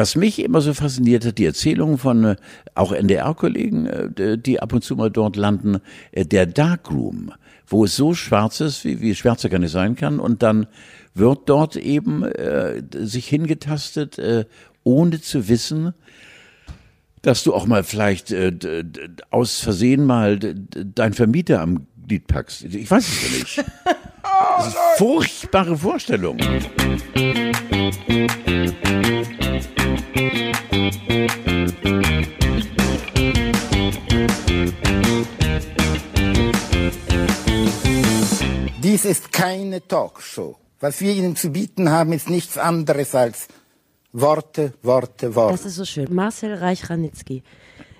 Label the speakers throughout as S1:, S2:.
S1: Was mich immer so fasziniert hat, die Erzählungen von äh, auch NDR-Kollegen, äh, die ab und zu mal dort landen, äh, der Darkroom, wo es so schwarz ist, wie, wie schwärzer gar nicht sein kann, und dann wird dort eben äh, sich hingetastet, äh, ohne zu wissen, dass du auch mal vielleicht äh, aus Versehen mal dein Vermieter am Glied packst. Ich weiß es ja nicht. Das ist eine furchtbare Vorstellung.
S2: Dies ist keine Talkshow. Was wir Ihnen zu bieten haben, ist nichts anderes als Worte, Worte, Worte.
S3: Das ist so schön. Marcel Reich-Ranitzky.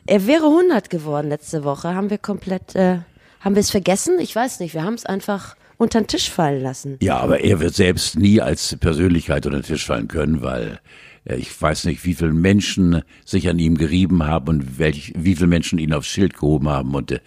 S3: Er wäre 100 geworden letzte Woche. Haben wir komplett, äh, haben wir es vergessen? Ich weiß nicht. Wir haben es einfach unter den Tisch fallen lassen.
S1: Ja, aber er wird selbst nie als Persönlichkeit unter den Tisch fallen können, weil ich weiß nicht, wie viele Menschen sich an ihm gerieben haben und welch, wie viele Menschen ihn aufs Schild gehoben haben. Und äh,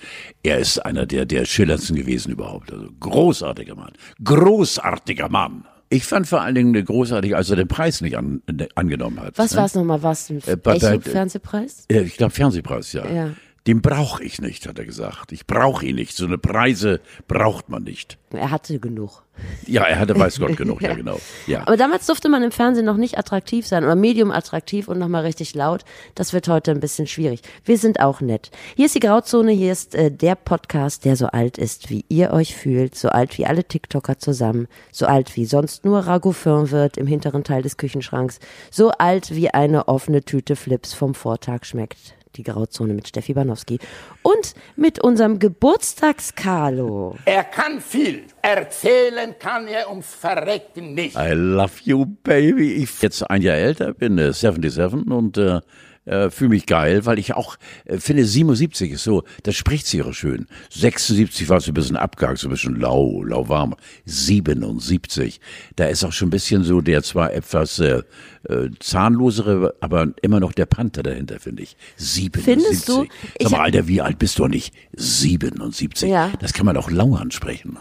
S1: er ist einer der, der schillerndsten gewesen überhaupt. Also großartiger Mann. Großartiger Mann. Ich fand vor allen Dingen großartig, als er den Preis nicht an, angenommen hat.
S3: Was
S1: ne?
S3: war es nochmal? Was
S1: äh,
S3: Fernsehpreis?
S1: Äh, ich glaube Fernsehpreis, ja.
S3: ja.
S1: Den brauche ich nicht, hat er gesagt. Ich brauche ihn nicht. So eine Preise braucht man nicht.
S3: Er hatte genug.
S1: Ja, er hatte weiß Gott genug, ja. genau. Ja.
S3: Aber damals durfte man im Fernsehen noch nicht attraktiv sein oder medium attraktiv und nochmal richtig laut. Das wird heute ein bisschen schwierig. Wir sind auch nett. Hier ist die Grauzone, hier ist äh, der Podcast, der so alt ist, wie ihr euch fühlt, so alt wie alle TikToker zusammen, so alt wie sonst nur Ragoufin wird im hinteren Teil des Küchenschranks, so alt wie eine offene Tüte Flips vom Vortag schmeckt die Grauzone mit Steffi Banowski und mit unserem Geburtstags-Carlo.
S2: Er kann viel. Erzählen kann er ums Verrecken nicht.
S1: I love you, baby. Ich jetzt ein Jahr älter bin, äh, 77 und äh, äh, fühle mich geil, weil ich auch äh, finde, 77 ist so, das spricht sich auch schön. 76 war so ein bisschen abgehakt, so ein bisschen lau, lauwarm. 77, da ist auch schon ein bisschen so der zwar etwas äh, äh, zahnlosere, aber immer noch der Panther dahinter, finde ich. 77.
S3: Findest du?
S1: Sag mal, Alter, wie alt bist du nicht? 77.
S3: Ja.
S1: Das kann man auch lau ansprechen.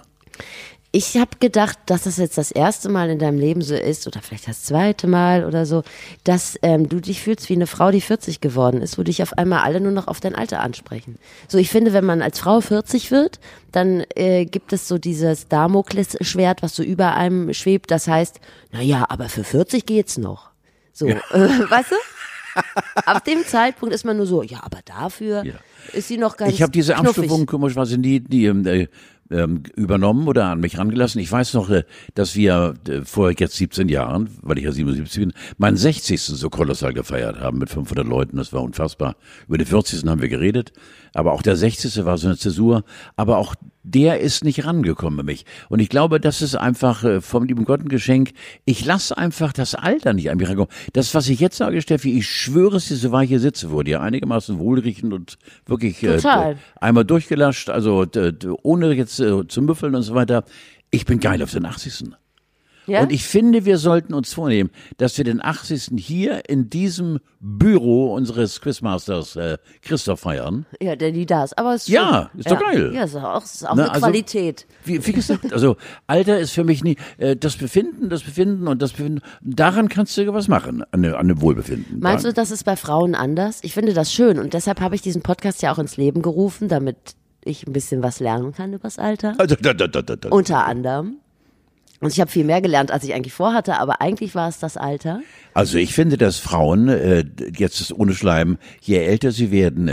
S3: Ich habe gedacht, dass das jetzt das erste Mal in deinem Leben so ist, oder vielleicht das zweite Mal oder so, dass ähm, du dich fühlst wie eine Frau, die 40 geworden ist, wo dich auf einmal alle nur noch auf dein Alter ansprechen. So, ich finde, wenn man als Frau 40 wird, dann äh, gibt es so dieses Damoklesschwert, was so über einem schwebt. Das heißt, na ja, aber für 40 geht's noch. So, ja. äh, weißt du? Ab dem Zeitpunkt ist man nur so, ja, aber dafür ja. ist sie noch ganz
S1: Ich habe diese. Abstufung komischerweise nie, die, äh, ähm, übernommen oder an mich rangelassen. Ich weiß noch, äh, dass wir äh, vor jetzt 17 Jahren, weil ich ja 77 bin, meinen 60. so kolossal gefeiert haben mit 500 Leuten. Das war unfassbar. Über den 40. haben wir geredet. Aber auch der 60. war so eine Zäsur. Aber auch der ist nicht rangekommen bei mich. Und ich glaube, das ist einfach äh, vom lieben Gott ein Geschenk. Ich lasse einfach das Alter nicht an mich rankommen. Das, was ich jetzt sage, Steffi, ich schwöre es dir, so war ich hier sitze, wurde ja einigermaßen wohlriechend und wirklich äh, einmal durchgelascht, also ohne jetzt äh, zu müffeln und so weiter. Ich bin geil auf den 80. Ja? Und ich finde, wir sollten uns vornehmen, dass wir den 80. hier in diesem Büro unseres Quizmasters äh, Christoph feiern.
S3: Ja, der nie da ist. Aber es ist
S1: Ja, ist doch
S3: ja.
S1: geil.
S3: Ja, ist auch, ist auch Na, eine also, Qualität.
S1: Wie, wie gesagt, also Alter ist für mich nie äh, das Befinden, das Befinden und das Befinden. Daran kannst du was machen, an, an dem Wohlbefinden.
S3: Meinst du, das ist bei Frauen anders? Ich finde das schön und deshalb habe ich diesen Podcast ja auch ins Leben gerufen, damit ich ein bisschen was lernen kann übers Alter.
S1: Also, da, da, da,
S3: Unter anderem. Und ich habe viel mehr gelernt, als ich eigentlich vorhatte, aber eigentlich war es das Alter.
S1: Also ich finde, dass Frauen, äh, jetzt ist ohne Schleim, je älter sie werden,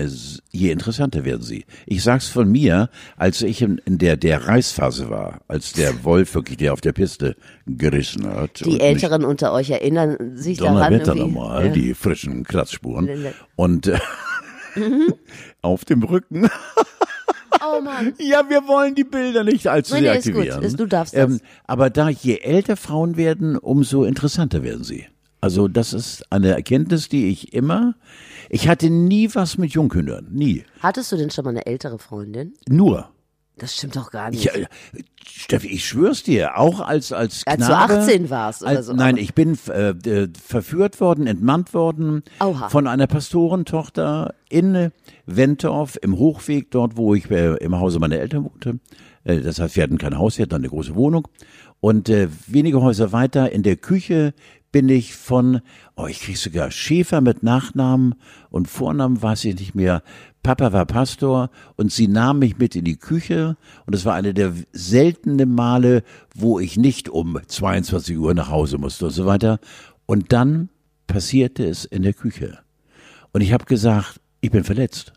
S1: je interessanter werden sie. Ich sag's von mir, als ich in, der, der Reisphase war, als der Wolf wirklich der auf der Piste gerissen hat.
S3: Die Älteren unter euch erinnern sich daran.
S1: Wetter nochmal, ja. die frischen Kratzspuren. Und äh, mhm. auf dem Rücken
S3: Oh Mann.
S1: Ja, wir wollen die Bilder nicht allzu
S3: nee,
S1: sehr
S3: nee,
S1: aktivieren.
S3: Ist gut. du darfst das. Ähm,
S1: aber da je älter Frauen werden, umso interessanter werden sie. Also das ist eine Erkenntnis, die ich immer. Ich hatte nie was mit Junghühnern, nie.
S3: Hattest du denn schon mal eine ältere Freundin?
S1: Nur.
S3: Das stimmt doch gar nicht.
S1: Ich, äh, Steffi, ich schwör's dir, auch als als
S3: Knabe.
S1: Als
S3: du 18 warst oder
S1: als,
S3: so.
S1: Nein, ich bin äh, äh, verführt worden, entmannt worden
S3: Oha.
S1: von einer Pastorentochter in Wentorf im Hochweg, dort wo ich äh, im Hause meiner Eltern wohnte. Äh, das heißt, wir hatten kein Haus, wir hatten eine große Wohnung. Und äh, wenige Häuser weiter in der Küche bin ich von, oh, ich krieg sogar Schäfer mit Nachnamen und Vornamen weiß ich nicht mehr. Papa war Pastor und sie nahm mich mit in die Küche und es war eine der seltenen Male, wo ich nicht um 22 Uhr nach Hause musste und so weiter. Und dann passierte es in der Küche. Und ich habe gesagt, ich bin verletzt.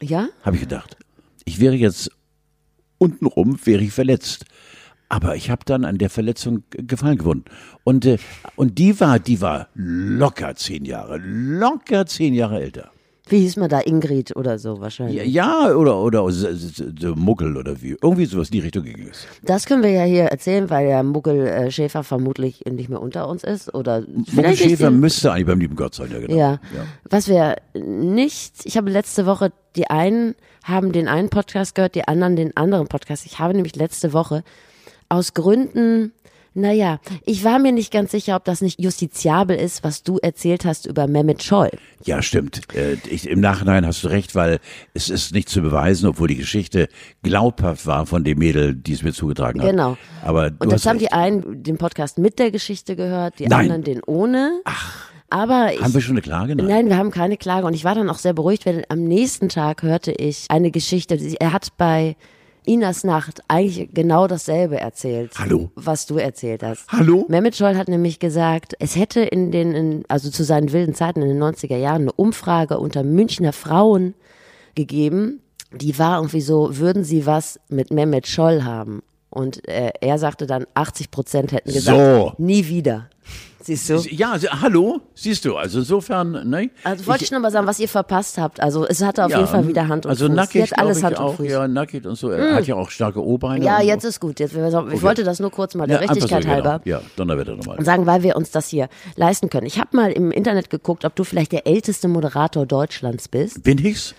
S3: Ja?
S1: Habe ich gedacht. Ich wäre jetzt untenrum, wäre ich verletzt. Aber ich habe dann an der Verletzung Gefallen gewonnen. Und, äh, und die war, die war locker zehn Jahre, locker zehn Jahre älter.
S3: Wie hieß man da? Ingrid oder so wahrscheinlich.
S1: Ja, ja oder, oder s- Muggel oder wie. Irgendwie sowas in die Richtung ging es.
S3: Das können wir ja hier erzählen, weil der Muggel äh, Schäfer vermutlich nicht mehr unter uns ist. Oder
S1: Muggel Schäfer müsste eigentlich beim lieben Gott sein, ja genau.
S3: Ja. Was wir nicht, ich habe letzte Woche, die einen haben den einen Podcast gehört, die anderen den anderen Podcast. Ich habe nämlich letzte Woche aus Gründen, naja, ich war mir nicht ganz sicher, ob das nicht justiziabel ist, was du erzählt hast über Mehmet Scholl.
S1: Ja, stimmt. Äh, ich, Im Nachhinein hast du recht, weil es ist nicht zu beweisen, obwohl die Geschichte glaubhaft war von dem Mädel, die es mir zugetragen hat.
S3: Genau.
S1: Aber
S3: Und das haben
S1: recht.
S3: die einen den Podcast mit der Geschichte gehört, die
S1: Nein.
S3: anderen den ohne. Ach. Aber ich,
S1: Haben wir schon eine Klage? Nein.
S3: Nein, wir haben keine Klage. Und ich war dann auch sehr beruhigt, weil am nächsten Tag hörte ich eine Geschichte. Er hat bei Inas Nacht eigentlich genau dasselbe erzählt.
S1: Hallo?
S3: Was du erzählt hast.
S1: Hallo?
S3: Mehmet Scholl hat nämlich gesagt, es hätte in den, in, also zu seinen wilden Zeiten in den 90er Jahren eine Umfrage unter Münchner Frauen gegeben. Die war irgendwie so, würden sie was mit Mehmet Scholl haben? Und äh, er sagte dann, 80 Prozent hätten gesagt,
S1: So.
S3: nie wieder. Siehst du?
S1: Ja, also, hallo? Siehst du, also insofern, ne?
S3: Also wollte ich, nur mal sagen, was ihr verpasst habt. Also es hatte auf
S1: ja,
S3: jeden Fall wieder Hand und
S1: also
S3: Fuß.
S1: nackig,
S3: Sie hat alles Hand
S1: ich
S3: und
S1: auch,
S3: Fuß.
S1: Ja, nackig und so. Er hat ja auch starke O-Beine.
S3: Ja, jetzt
S1: so.
S3: ist gut. Jetzt, ich wollte das nur kurz mal der
S1: Ja,
S3: Richtigkeit
S1: so, genau.
S3: halber
S1: Ja, Donnerwetter nochmal.
S3: und sagen, weil wir uns das hier leisten können. Ich habe mal im Internet geguckt, ob du vielleicht der älteste Moderator Deutschlands bist.
S1: Bin ich's?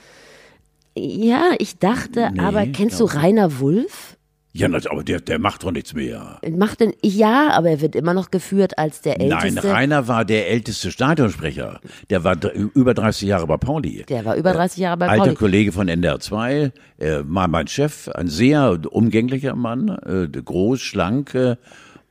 S3: Ja, ich dachte,
S1: Nee,
S3: aber kennst du Rainer Wulff?
S1: Ja, aber der, der macht doch nichts mehr.
S3: Macht denn, ja, aber er wird immer noch geführt als der
S1: Nein,
S3: älteste.
S1: Rainer war der älteste Stadionsprecher. Der war über 30 Jahre bei Pauli.
S3: Der war über 30 Jahre bei
S1: Alter
S3: Pauli.
S1: Kollege von NDR 2, äh, war mein Chef, ein sehr umgänglicher Mann, äh, groß, schlank, äh,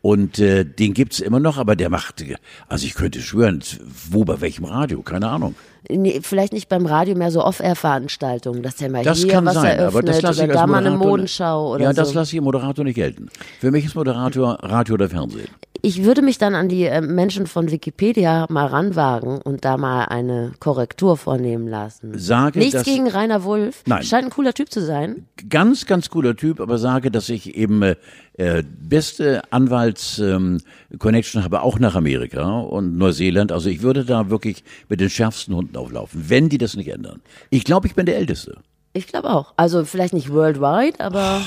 S1: und äh, den gibt's immer noch, aber der macht, also ich könnte schwören, wo, bei welchem Radio, keine Ahnung.
S3: Nee, vielleicht nicht beim Radio mehr so Off-Air-Veranstaltungen, dass der mal
S1: Das
S3: hier
S1: kann
S3: was
S1: sein,
S3: eröffnet
S1: aber das lasse ich
S3: oder
S1: als
S3: da mal eine Modenschau oder
S1: Ja,
S3: so.
S1: das lasse ich im Moderator nicht gelten. Für mich ist Moderator Radio oder Fernsehen.
S3: Ich würde mich dann an die äh, Menschen von Wikipedia mal ranwagen und da mal eine Korrektur vornehmen lassen.
S1: Sage,
S3: Nichts
S1: dass-
S3: gegen Rainer Wulff.
S1: Nein.
S3: Scheint ein cooler Typ zu sein.
S1: ganz, ganz cooler Typ, aber sage, dass ich eben äh, äh, beste Anwalts-Connection habe, auch nach Amerika und Neuseeland. Also ich würde da wirklich mit den schärfsten Hunden auflaufen, wenn die das nicht ändern. Ich glaube, ich bin der Älteste.
S3: Ich glaube auch. Also vielleicht nicht worldwide, aber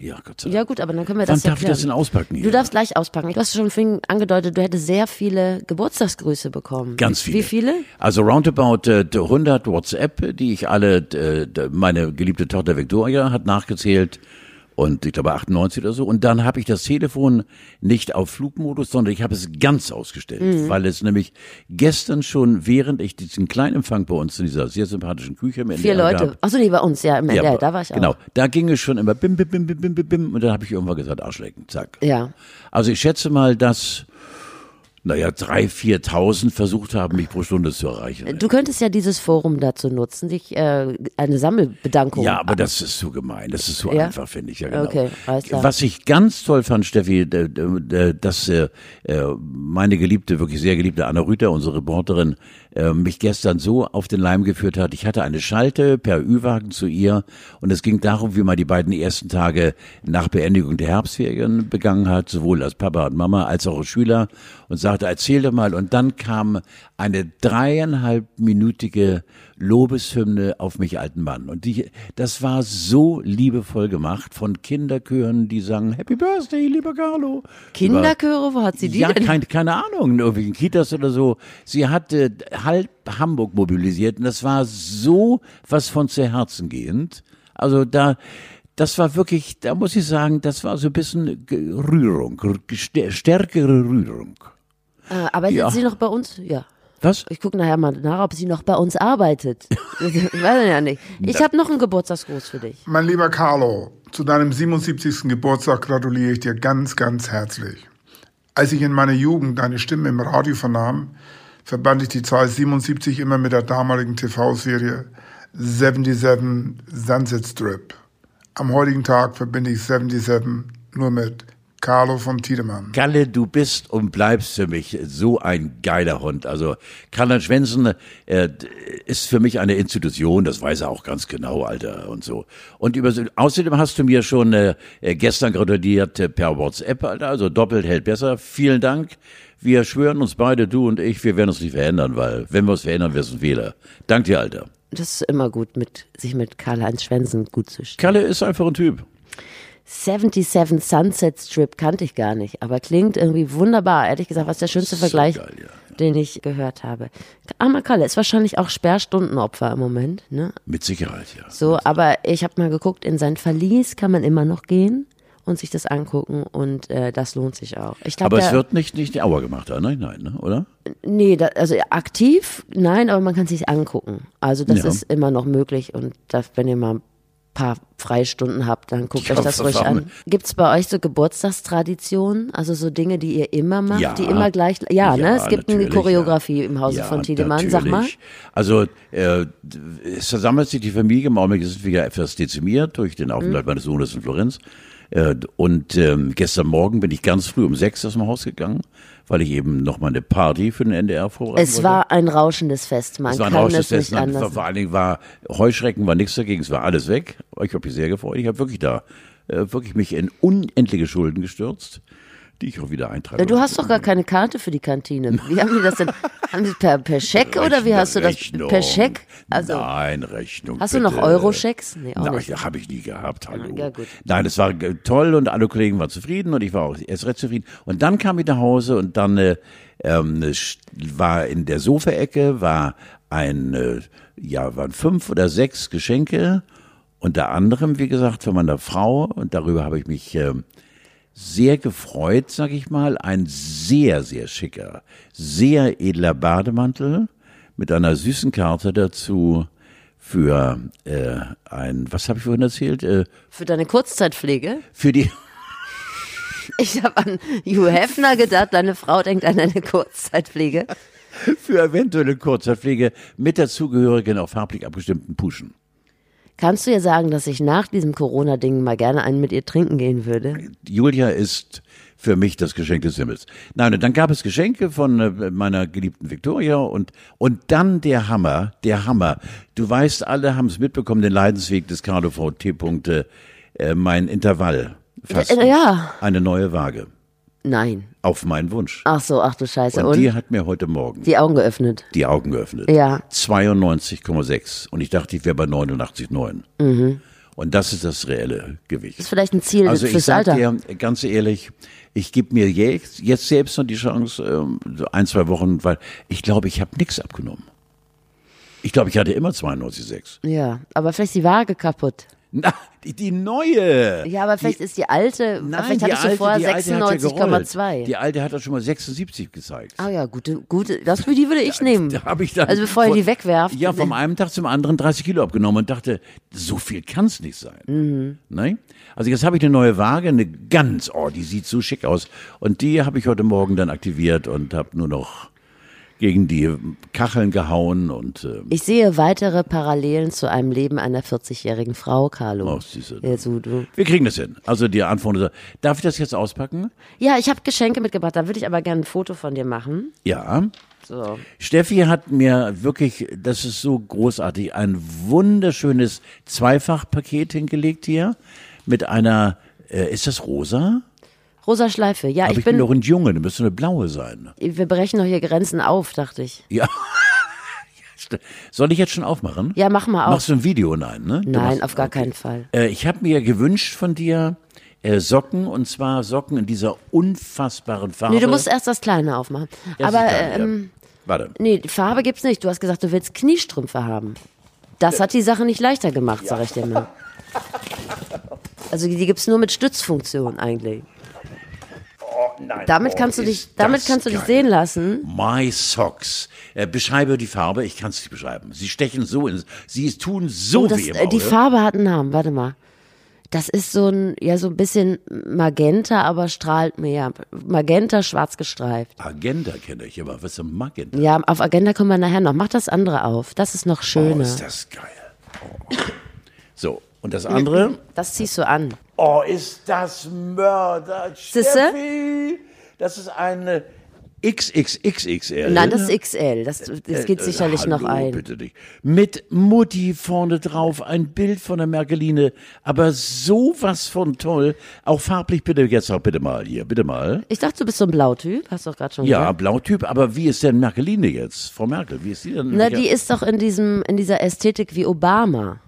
S1: Ja, Gott sei
S3: ja
S1: Dank.
S3: gut, aber dann können wir
S1: Wann
S3: das ja
S1: darf ich das denn
S3: klären.
S1: auspacken hier?
S3: Du darfst gleich auspacken. Du hast schon vorhin angedeutet, du hättest sehr viele Geburtstagsgrüße bekommen.
S1: Ganz viele.
S3: Wie viele?
S1: Also roundabout äh, 100 WhatsApp, die ich alle, äh, meine geliebte Tochter Victoria hat nachgezählt und ich glaube 98 oder so. Und dann habe ich das Telefon nicht auf Flugmodus, sondern ich habe es ganz ausgestellt,
S3: Mhm.
S1: weil es nämlich gestern schon, während ich diesen Kleinempfang bei uns in dieser sehr sympathischen Küche im
S3: Vier
S1: NDR
S3: Leute. Achso, nee, bei uns, ja, im NDR, da war ich auch.
S1: Genau, da ging es schon immer bim, bim, bim, bim, bim, bim, bim und dann habe ich irgendwann gesagt, Arschlecken, zack.
S3: Ja.
S1: Also ich schätze mal, dass, naja, drei, viertausend versucht haben, mich pro Stunde zu erreichen.
S3: Du könntest ja dieses Forum dazu nutzen, dich äh, eine Sammelbedankung.
S1: Ja, aber das ist so gemein. Das ist so
S3: Ja?
S1: einfach, finde ich. Ja, genau.
S3: Okay, alles klar.
S1: Was ich ganz toll fand, Steffi, d- d- d- dass äh, äh, meine geliebte, wirklich sehr geliebte Anna Rüther, unsere Reporterin, äh, mich gestern so auf den Leim geführt hat. Ich hatte eine Schalte per Ü-Wagen zu ihr und es ging darum, wie man die beiden ersten Tage nach Beendigung der Herbstferien begangen hat, sowohl als Papa und Mama als auch als Schüler und sagte, erzähl doch mal. Und dann kam eine dreieinhalbminütige Lobeshymne auf mich alten Mann. Und die, das war so liebevoll gemacht von Kinderchören, die sagen, Happy Birthday, lieber Carlo.
S3: Kinderchöre, wo hat sie die
S1: Ja,
S3: denn?
S1: kein, keine Ahnung, in irgendwelchen Kitas oder so. Sie hat äh, halb Hamburg mobilisiert und das war so was von zu Herzen gehend. Also da, das war wirklich, da muss ich sagen, das war so ein bisschen Rührung, stärkere Rührung.
S3: Äh, arbeitet
S1: Ja.
S3: sie noch bei uns? Ja.
S1: Was?
S3: Ich gucke nachher mal nach, ob sie noch bei uns arbeitet. ich weiß ja nicht. Ich habe noch einen Geburtstagsgruß für dich.
S4: Mein lieber Carlo, zu deinem 77. Geburtstag gratuliere ich dir ganz, ganz herzlich. Als ich in meiner Jugend eine Stimme im Radio vernahm, verband ich die Zahl 77 immer mit der damaligen TV-Serie 77 Sunset Strip. Am heutigen Tag verbinde ich 77 nur mit Carlo von Tiedemann.
S1: Kalle, du bist und bleibst für mich so ein geiler Hund. Also Karl Schwensen äh, ist für mich eine Institution, das weiß er auch ganz genau, Alter und so. Und über, außerdem hast du mir schon äh, gestern gratuliert per WhatsApp, Alter, also doppelt hält besser. Vielen Dank. Wir schwören uns beide, du und ich, wir werden uns nicht verändern, weil wenn wir uns verändern, wirst du ein Fehler. Dank dir, Alter.
S3: Das ist immer gut, mit, sich mit Karl-Heinz Schwensen gut zu stellen.
S1: Kalle ist einfach ein Typ.
S3: 77 Sunset Strip kannte ich gar nicht, aber klingt irgendwie wunderbar. Ehrlich gesagt, was der schönste
S1: So
S3: Vergleich,
S1: geil, ja.
S3: den ich gehört habe. Armer Kalle ist wahrscheinlich auch Sperrstundenopfer im Moment, ne?
S1: Mit Sicherheit, ja.
S3: So, aber ich habe mal geguckt, in sein Verlies kann man immer noch gehen und sich das angucken und äh, das lohnt sich auch. Ich glaube,
S1: Aber es wird nicht, nicht die Auer gemacht, da, nein, nein, ne? oder?
S3: nee, da, also aktiv, nein, aber man kann sich angucken. Also das
S1: Ja.
S3: ist immer noch möglich und das, wenn ihr mal ein paar Freistunden habt, dann guckt
S1: Ja,
S3: euch das ruhig an. Gibt's bei euch so Geburtstagstraditionen, also so Dinge, die ihr immer macht,
S1: Ja.
S3: die immer gleich, ja, ne? Es gibt eine
S1: natürlich,
S3: Choreografie
S1: ja.
S3: im Hause
S1: Ja,
S3: von Tiedemann, sag mal.
S1: natürlich. Also äh, es versammelt sich die Familie, im Augenblick ist es wieder etwas dezimiert durch den Aufenthalt
S3: Mhm.
S1: meines Sohnes in Florenz. Äh, und ähm, gestern Morgen bin ich ganz früh um sechs aus dem Haus gegangen, weil ich eben noch mal eine Party für den NDR vorbereiten
S3: Es
S1: wollte.
S3: war ein rauschendes Fest, man
S1: Es war ein
S3: kann
S1: rauschendes
S3: es nicht
S1: Fest. Nein,
S3: anders.
S1: Vor, vor allen Dingen war Heuschrecken war nichts dagegen, es war alles weg. Ich habe mich sehr gefreut. Ich habe wirklich da äh, wirklich mich in unendliche Schulden gestürzt, die ich auch wieder eintrage.
S3: Ja, Du hast doch gar keine Karte für die Kantine. Wie haben die das denn? haben die per, per Scheck oder wie hast du das?
S1: Rechnung.
S3: Per Scheck? Also,
S1: Nein, Rechnung.
S3: hast du noch. Euro-Schecks? Nee, auch
S1: Nein, habe ich nie gehabt, hallo.
S3: Ja.
S1: Nein, es war äh, toll und alle Kollegen waren zufrieden und ich war auch erst recht zufrieden. Und dann kam ich nach Hause und dann äh, ähm, war in der Sofaecke war ein, äh, ja, waren fünf oder sechs Geschenke, unter anderem, wie gesagt, von meiner Frau und darüber habe ich mich ähm, sehr gefreut, sag ich mal, ein sehr, sehr schicker, sehr edler Bademantel mit einer süßen Karte dazu für äh, ein, was habe ich vorhin erzählt? Äh,
S3: Für deine Kurzzeitpflege?
S1: für die,
S3: Ich habe an Hugh Hefner gedacht, deine Frau denkt an eine Kurzzeitpflege.
S1: für eventuelle Kurzzeitpflege mit dazugehörigen auch farblich abgestimmten Puschen.
S3: Kannst du ihr sagen, dass ich nach diesem Corona-Ding mal gerne einen mit ihr trinken gehen würde?
S1: Julia ist für mich das Geschenk des Himmels. Nein, und dann gab es Geschenke von äh, meiner geliebten Victoria und, und dann der Hammer, der Hammer. Du weißt, alle haben es mitbekommen, den Leidensweg des Carlo VT. Punkte, äh, mein Intervall. Fast
S3: Äh, ja.
S1: Eine neue Waage.
S3: Nein.
S1: Auf meinen Wunsch.
S3: Ach so, ach du Scheiße.
S1: Und,
S3: Und,
S1: die hat mir heute Morgen
S3: die Augen geöffnet.
S1: die Augen geöffnet.
S3: Ja.
S1: 92,6. Und ich dachte, ich wäre bei 89,9.
S3: Mhm.
S1: Und das ist das reelle Gewicht.
S3: Das ist vielleicht ein Ziel
S1: Also ich
S3: fürs Alter.
S1: dir ganz ehrlich, ich gebe mir jetzt, jetzt selbst noch die Chance, ähm, ein, zwei Wochen, weil ich glaube, ich habe nichts abgenommen. Ich glaube, ich hatte immer 92,6.
S3: ja, aber vielleicht ist die Waage kaputt.
S1: Na, die, die neue.
S3: Ja, aber vielleicht ist die alte,
S1: Nein,
S3: vielleicht
S1: die
S3: hattest du
S1: alte,
S3: vorher
S1: die ja gerollt.
S3: 96,2.
S1: Die alte hat doch schon mal 76 gezeigt.
S3: Ah ja, gute, gute, das für die würde ich nehmen.
S1: Da habe ich dann
S3: also bevor ihr die wegwerft.
S1: Ja, vom einen Tag zum anderen 30 Kilo abgenommen und dachte, so viel kann es nicht sein.
S3: Mhm.
S1: Ne? Also jetzt habe ich eine neue Waage, eine ganz, oh, die sieht so schick aus. Und die habe ich heute Morgen dann aktiviert und habe nur noch gegen die Kacheln gehauen und äh,
S3: Ich sehe weitere Parallelen zu einem Leben einer 40-jährigen Frau, Carlo.
S1: Oh, siehste.
S3: Ja, so, du.
S1: wir kriegen das hin. Also die Antwort, darf ich das jetzt auspacken?
S3: ja, ich habe Geschenke mitgebracht, da würde ich aber gerne ein Foto von dir machen.
S1: Ja.
S3: So.
S1: Steffi hat mir wirklich, das ist so großartig, ein wunderschönes Zweifachpaket hingelegt hier mit einer, äh, ist das rosa?
S3: Rosa Schleife. Ja,
S1: Aber
S3: ich
S1: ich bin
S3: bin,
S1: doch ein Junge, dann müsste eine blaue sein.
S3: wir brechen doch hier Grenzen auf, dachte ich.
S1: Ja. Soll ich jetzt schon aufmachen?
S3: Ja, mach mal auf.
S1: Machst du ein Video? Nein, ne? Du
S3: Nein,
S1: machst-
S3: auf gar
S1: okay.
S3: keinen Fall.
S1: Äh, ich habe mir gewünscht von dir äh, Socken und zwar Socken in dieser unfassbaren Farbe.
S3: Nee, du musst erst das Kleine aufmachen.
S1: Erst
S3: aber,
S1: kleine,
S3: ähm,
S1: ja. Warte.
S3: nee, die Farbe gibt's nicht. Du hast gesagt, du willst Kniestrümpfe haben. Das hat die Sache nicht leichter gemacht, sag ich dir mal. Also die gibt's nur mit Stützfunktion eigentlich. Damit kannst du dich, damit kannst du dich
S1: geil.
S3: sehen lassen.
S1: My Socks. Äh, beschreibe die Farbe. Ich kann es nicht beschreiben. Sie stechen so in. Sie tun so
S3: Oh, das,
S1: weh im
S3: äh, die
S1: Auge.
S3: Farbe hat einen Namen. Warte mal. Das ist so ein, ja, so ein bisschen Magenta, aber strahlt mehr. Magenta, schwarz gestreift.
S1: Agenda kenne ich aber. Was ist denn Magenta?
S3: Ja, auf Agenda kommen wir nachher noch. Mach das andere auf. Das ist noch
S1: Oh,
S3: schöner.
S1: ist das geil. Oh. So, und das andere?
S3: das ziehst du an.
S1: Oh, ist das Mörder. Steffi! Das ist eine XXXXL.
S3: Nein, das ist XL. Das, das geht
S1: Äh,
S3: sicherlich
S1: hallo,
S3: noch ein.
S1: Bitte nicht. Mit Mutti vorne drauf, ein Bild von der Merkeline, aber sowas von toll. Auch farblich bitte jetzt auch bitte mal hier, bitte mal.
S3: Ich dachte, du bist so ein Blautyp. Hast du doch gerade schon
S1: Ja,
S3: gesagt.
S1: Blautyp, aber wie ist denn Merkeline jetzt? Frau Merkel, wie ist die denn?
S3: Na, die ist doch in diesem, in dieser Ästhetik wie Obama.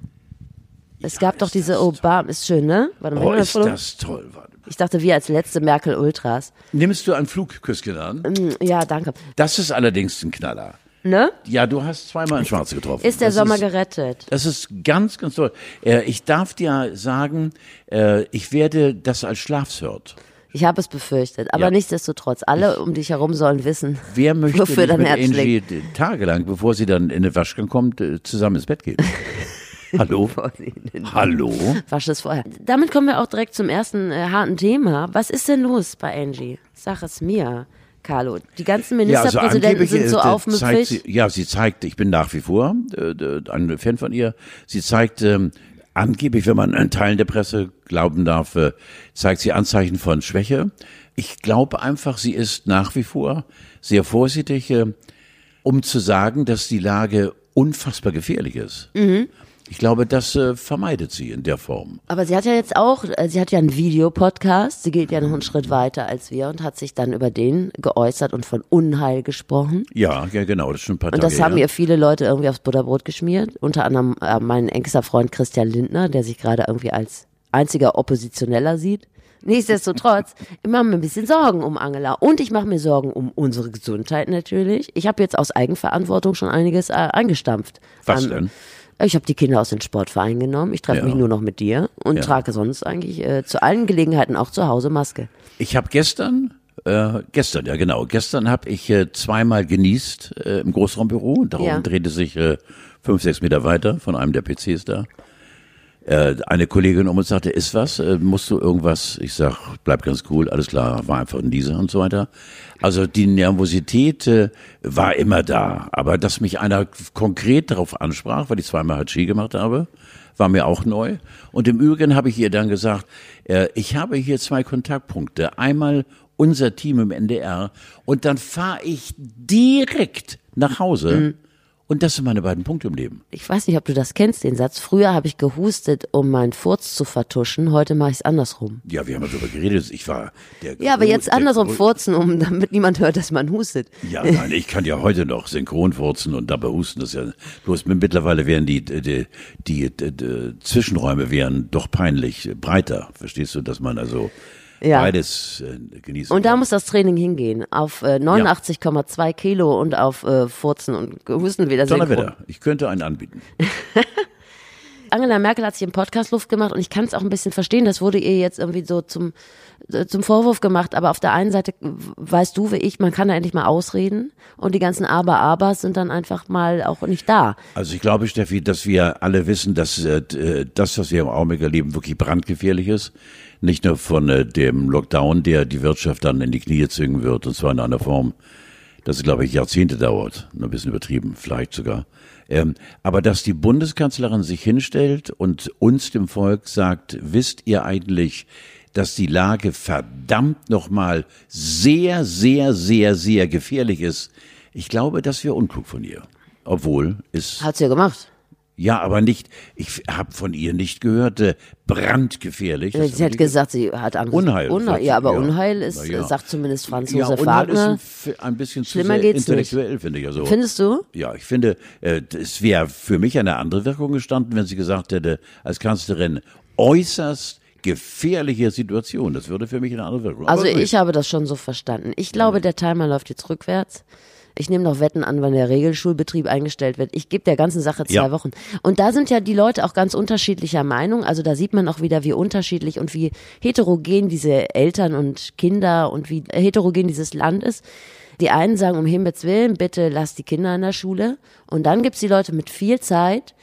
S3: Es gab doch
S1: ist
S3: diese Obama, ist schön, ne? Warte mal,
S1: oh, ist
S3: Foto.
S1: das toll. Warte.
S3: Ich dachte, wir als letzte Merkel Ultras.
S1: Nimmst du ein Flugküsschen an?
S3: Hm, Ja, danke.
S1: Das ist allerdings ein Knaller.
S3: Ne?
S1: Ja, du hast zweimal in Schwarze getroffen.
S3: Ist der
S1: Das
S3: Sommer gerettet?
S1: Das ist ganz, ganz toll. Äh, ich darf dir sagen, äh, ich werde das als Schlafshirt.
S3: Ich habe es befürchtet. Aber
S1: Ja.
S3: nichtsdestotrotz, alle um dich herum sollen wissen,
S1: Wer möchte
S3: wofür dein Herz
S1: Angie
S3: schlägt.
S1: tagelang, bevor sie dann in den Waschgang kommt, äh, zusammen ins Bett gehen? Hallo? Hallo?
S3: Wasch es vorher. Damit kommen wir auch direkt zum ersten äh, harten Thema. Was ist denn los bei Angie? Sag es mir, Carlo. Die ganzen Ministerpräsidenten
S1: angeblich,
S3: sind so
S1: äh,
S3: aufmüpfig.
S1: sie, Ja, sie zeigt, ich bin nach wie vor äh, ein Fan von ihr. Sie zeigt ähm, angeblich, wenn man in Teilen der Presse glauben darf, äh, zeigt sie Anzeichen von Schwäche. Ich glaube einfach, sie ist nach wie vor sehr vorsichtig, äh, um zu sagen, dass die Lage unfassbar gefährlich ist.
S3: Mhm.
S1: Ich glaube, das äh, vermeidet sie in der Form.
S3: Aber sie hat ja jetzt auch, äh, sie hat ja einen Videopodcast. Sie geht ja noch einen Schritt weiter als wir und hat sich dann über den geäußert und von Unheil gesprochen.
S1: Ja, ja, genau, das ist schon ein paar
S3: Und
S1: Tage
S3: das haben
S1: her.
S3: ihr viele Leute irgendwie aufs Butterbrot geschmiert. Unter anderem äh, mein engster Freund Christian Lindner, der sich gerade irgendwie als einziger Oppositioneller sieht. Nichtsdestotrotz, ich mache mir ein bisschen Sorgen um Angela und ich mache mir Sorgen um unsere Gesundheit natürlich. Ich habe jetzt aus Eigenverantwortung schon einiges äh, eingestampft.
S1: Was
S3: An-
S1: denn?
S3: Ich habe die Kinder aus dem Sportverein genommen. Ich treffe
S1: Ja.
S3: mich nur noch mit dir und
S1: Ja.
S3: trage sonst eigentlich äh, zu allen Gelegenheiten auch zu Hause Maske.
S1: Ich habe gestern, äh, gestern, ja genau, gestern habe ich äh, zweimal genießt äh, im Großraumbüro. Darum
S3: Ja.
S1: drehte sich äh, fünf, sechs Meter weiter von einem der PCs da. Äh, eine Kollegin um uns sagte, ist was? Äh, musst du irgendwas? Ich sag, bleib ganz cool, alles klar, war einfach ein Nieser und so weiter. Also die Nervosität äh, war immer da. Aber dass mich einer konkret darauf ansprach, weil ich zweimal Hachi gemacht habe, war mir auch neu. Und im Übrigen habe ich ihr dann gesagt, äh, ich habe hier zwei Kontaktpunkte. Einmal unser Team im NDR und dann fahre ich direkt nach Hause. Und das sind meine beiden Punkte im Leben.
S3: Ich weiß nicht, ob du das kennst, den Satz. Früher habe ich gehustet, um meinen Furz zu vertuschen. Heute mache ich es andersrum.
S1: Ja, wir haben darüber geredet. Ich war der
S3: Ja, aber jetzt
S1: der
S3: andersrum furzen, um, damit niemand hört, dass man hustet.
S1: Ja, nein, ich kann ja heute noch synchron furzen und dabei husten. Das ist ja bloß mittlerweile wären die, die, die, die, die Zwischenräume wären doch peinlich breiter. Verstehst du, dass man also
S3: Ja.
S1: beides äh, genießen
S3: Und da muss das Training hingehen. Auf äh, 89,2 Kilo und auf äh, Furzen und Husten wieder.
S1: Donnerwetter. Ich könnte einen anbieten.
S3: Angela Merkel hat sich im Podcast Luft gemacht und ich kann es auch ein bisschen verstehen. Das wurde ihr jetzt irgendwie so zum, äh, zum Vorwurf gemacht. Aber auf der einen Seite weißt du wie ich, man kann da endlich mal ausreden und die ganzen Aber-Abers sind dann einfach mal auch nicht da.
S1: Also ich glaube, Steffi, dass wir alle wissen, dass äh, äh, das, was wir im Augenblick erleben, wirklich brandgefährlich ist. Nicht nur von äh, dem Lockdown, der die Wirtschaft dann in die Knie zwingen wird, und zwar in einer Form, dass es, glaube ich, Jahrzehnte dauert. Ein bisschen übertrieben, vielleicht sogar. Ähm, aber dass die Bundeskanzlerin sich hinstellt und uns, dem Volk, sagt, wisst ihr eigentlich, dass die Lage verdammt nochmal sehr, sehr, sehr, sehr gefährlich ist. Ich glaube, das wäre unklug von ihr. Obwohl es
S3: Hat sie ja gemacht.
S1: Ja, aber nicht, ich habe von ihr nicht gehört, äh, brandgefährlich. Das
S3: Sie hat gesagt, sie hat Angst.
S1: Unheil,
S3: Unheil ja, aber
S1: ja.
S3: Unheil ist,
S1: ja.
S3: sagt zumindest Franz
S1: ja,
S3: Josef
S1: Unheil ist
S3: Wagner.
S1: ein, f- ein bisschen zu
S3: Schlimmer
S1: sehr
S3: geht's nicht.
S1: intellektuell, finde ich. Also,
S3: Findest du?
S1: ja, ich finde, äh, es wäre für mich eine andere Wirkung gestanden, wenn sie gesagt hätte, als Kanzlerin, äußerst gefährliche Situation. Das würde für mich eine andere Wirkung.
S3: Also ich habe das schon so verstanden. Ich glaube, der Timer läuft jetzt rückwärts. Ich nehme noch Wetten an, wann der Regelschulbetrieb eingestellt wird. Ich gebe der ganzen Sache zwei
S1: Ja.
S3: Wochen. Und da sind ja die Leute auch ganz unterschiedlicher Meinung. Also da sieht man auch wieder, wie unterschiedlich und wie heterogen diese Eltern und Kinder und wie heterogen dieses Land ist. Die einen sagen, um Himmels Willen, bitte lass die Kinder in der Schule. Und dann gibt's die Leute mit viel Zeit,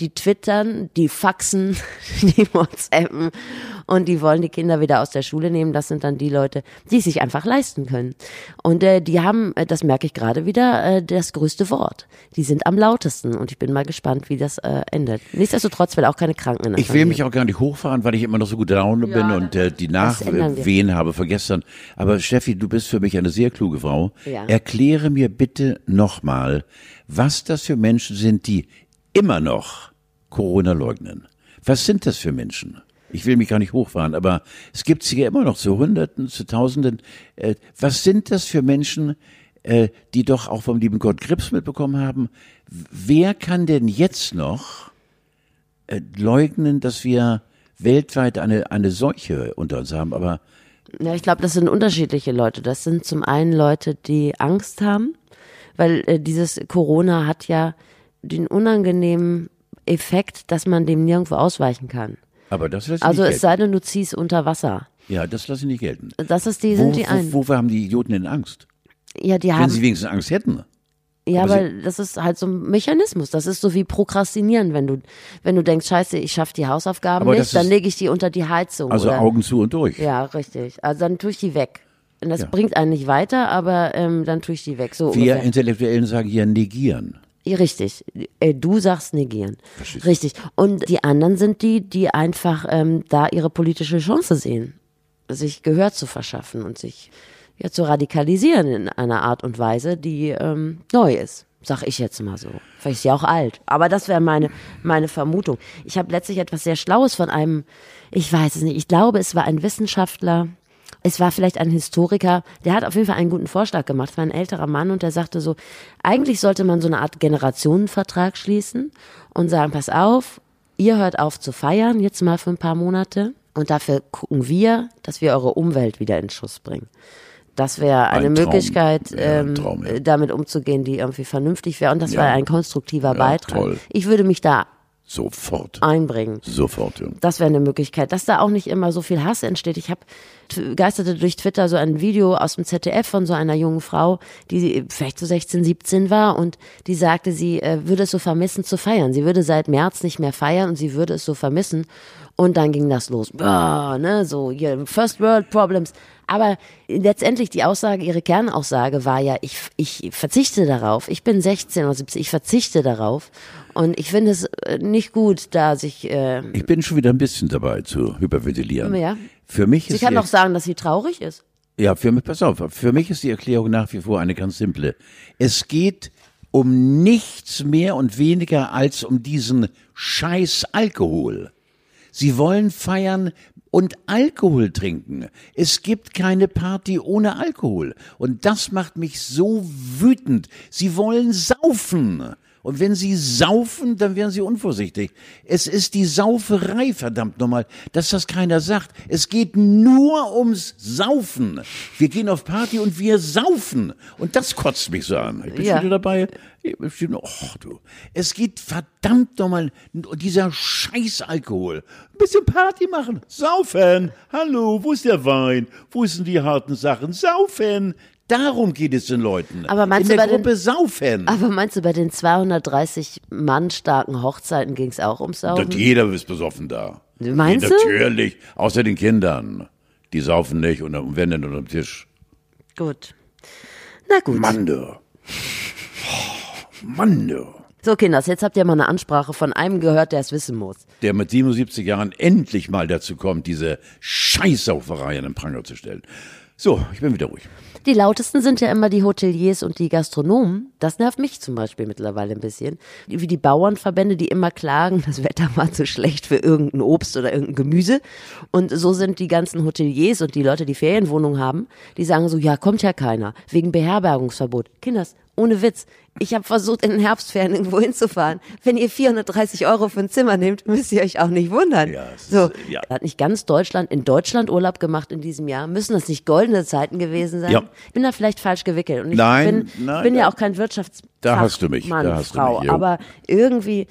S3: die twittern, die faxen, die WhatsAppen und die wollen die Kinder wieder aus der Schule nehmen. Das sind dann die Leute, die es sich einfach leisten können. Und äh, die haben, äh, das merke ich gerade wieder, äh, das größte Wort. Die sind am lautesten und ich bin mal gespannt, wie das äh, endet. Nichtsdestotrotz will auch keine Kranken
S1: Ich will mich auch gar nicht hochfahren, weil ich immer noch so gute Laune bin und äh, die. Nachwehen habe von gestern. Aber Steffi, du bist für mich eine sehr kluge Frau.
S3: Ja.
S1: Erkläre mir bitte nochmal, was das für Menschen sind, die immer noch Corona leugnen. Was sind das für Menschen? Ich will mich gar nicht hochfahren, aber es gibt sie ja immer noch zu Hunderten, zu Tausenden. Äh, was sind das für Menschen, äh, die doch auch vom lieben Gott Krebs mitbekommen haben? Wer kann denn jetzt noch äh, leugnen, dass wir weltweit eine, eine Seuche unter uns haben? Aber
S3: Ja, ich glaube, das sind unterschiedliche Leute. Das sind zum einen Leute, die Angst haben, weil dieses Corona hat ja den unangenehmen Effekt, dass man dem nirgendwo ausweichen kann.
S1: Aber das ich
S3: Also
S1: nicht
S3: es
S1: gelten.
S3: sei denn, du ziehst unter Wasser.
S1: Ja, das lasse ich nicht gelten.
S3: Das ist die, sind die einen.
S1: wo, wovor haben die Idioten denn Angst?
S3: ja, die
S1: Wenn
S3: haben.
S1: sie wenigstens Angst hätten.
S3: Ja,
S1: Aber
S3: aber das ist halt so ein Mechanismus. Das ist so wie Prokrastinieren, wenn du, wenn du denkst, scheiße, ich schaffe die Hausaufgaben
S1: Aber das
S3: nicht, dann
S1: ist-
S3: lege ich die unter die Heizung.
S1: Also
S3: oder,
S1: Augen zu und durch.
S3: Ja, richtig. Also dann tue ich die weg. Und das
S1: Ja.
S3: bringt einen nicht weiter, aber ähm, dann tue ich die weg. So
S1: Wir
S3: ungefähr.
S1: Intellektuellen sagen hier negieren.
S3: Richtig. Äh, Du sagst negieren.
S1: Verstehst du?
S3: Richtig. Und die anderen sind die, die einfach ähm, da ihre politische Chance sehen, sich Gehör zu verschaffen und sich ja zu radikalisieren in einer Art und Weise, die ähm, neu ist. Sag ich jetzt mal so. Vielleicht ist sie auch alt. Aber das wäre meine, meine Vermutung. Ich habe letztlich etwas sehr Schlaues von einem, ich weiß es nicht, ich glaube, es war ein Wissenschaftler, es war vielleicht ein Historiker, der hat auf jeden Fall einen guten Vorschlag gemacht. Es war ein älterer Mann und der sagte so, eigentlich sollte man so eine Art Generationenvertrag schließen und sagen, pass auf, ihr hört auf zu feiern, jetzt mal für ein paar Monate und dafür gucken wir, dass wir eure Umwelt wieder in Schuss bringen. Das wäre eine
S1: Ein.
S3: Möglichkeit,
S1: Ja,
S3: ähm,
S1: Traum, ja.
S3: damit umzugehen, die irgendwie vernünftig wäre. Und das
S1: Ja.
S3: wäre ein konstruktiver Beitrag.
S1: toll.
S3: Ich würde mich da
S1: Sofort.
S3: einbringen.
S1: Sofort, ja.
S3: Das wäre eine Möglichkeit, dass da auch nicht immer so viel Hass entsteht. Ich habe geisterte durch Twitter so ein Video aus dem ZDF von so einer jungen Frau, die vielleicht so 16, 17 war und die sagte, sie äh, würde es so vermissen zu feiern. Sie würde seit März nicht mehr feiern und sie würde es so vermissen. Und dann ging das los. Boah, ne, so hier, First World Problems. Aber letztendlich die Aussage, ihre Kernaussage war ja, ich, ich verzichte darauf. Ich bin 16 oder 17, ich verzichte darauf. Und ich finde es äh, nicht gut, da sich äh,
S1: Ich bin schon wieder ein bisschen dabei zu hyperventilieren.
S3: Ja.
S1: Für mich
S3: Sie
S1: ist
S3: kann
S1: die,
S3: doch sagen, dass sie traurig ist.
S1: ja, für mich, pass auf, für mich ist die Erklärung nach wie vor eine ganz simple. Es geht um nichts mehr und weniger als um diesen scheiß Alkohol. Sie wollen feiern und Alkohol trinken. Es gibt keine Party ohne Alkohol. Und das macht mich so wütend. Sie wollen saufen. Und wenn sie saufen, dann werden sie unvorsichtig. Es ist die Sauferei, verdammt nochmal, dass das keiner sagt. Es geht nur ums Saufen. Wir gehen auf Party und wir saufen. Und das kotzt mich so an. Ich bin
S3: Ja.
S1: schon wieder dabei. Och, du. Es geht verdammt nochmal, dieser scheiß Alkohol. Ein bisschen Party machen. Saufen. Hallo, wo ist der Wein? Wo sind die harten Sachen? Saufen. Darum geht es den Leuten.
S3: Aber meinst
S1: In
S3: du
S1: der
S3: bei den-
S1: Gruppe saufen.
S3: Aber meinst du, bei den 230 Mann starken Hochzeiten ging es auch ums Saufen?
S1: Und jeder ist besoffen da.
S3: Meinst du?
S1: Natürlich. Außer den Kindern. Die saufen nicht und wenn dann unter dem Tisch.
S3: Gut. Na gut.
S1: Mann, du. Mann, du.
S3: So, Kinders, jetzt habt ihr mal eine Ansprache von einem gehört, der es wissen muss.
S1: Der mit 77 Jahren endlich mal dazu kommt, diese Scheißsauferei an den Pranger zu stellen. So, ich bin wieder ruhig.
S3: Die lautesten sind ja immer die Hoteliers und die Gastronomen. Das nervt mich zum Beispiel mittlerweile ein bisschen. Wie die Bauernverbände, die immer klagen, das Wetter war zu schlecht für irgendein Obst oder irgendein Gemüse. Und so sind die ganzen Hoteliers und die Leute, die Ferienwohnungen haben, die sagen so, ja, kommt ja keiner, wegen Beherbergungsverbot. Kinders, ohne Witz. Ich habe versucht, in den Herbstferien irgendwo hinzufahren. Wenn ihr 430 Euro für ein Zimmer nehmt, müsst ihr euch auch nicht wundern.
S1: Ja, es ist-
S3: so,
S1: ja.
S3: hat nicht ganz Deutschland in Deutschland Urlaub gemacht in diesem Jahr? Müssen das nicht goldene Zeiten gewesen sein?
S1: Ja.
S3: Ich bin da vielleicht falsch gewickelt und ich
S1: Nein,
S3: bin,
S1: nein,
S3: bin ja auch kein Wirtschaftsmann,
S1: Da hast du mich, da hast du
S3: Frau,
S1: mich, jo.
S3: aber irgendwie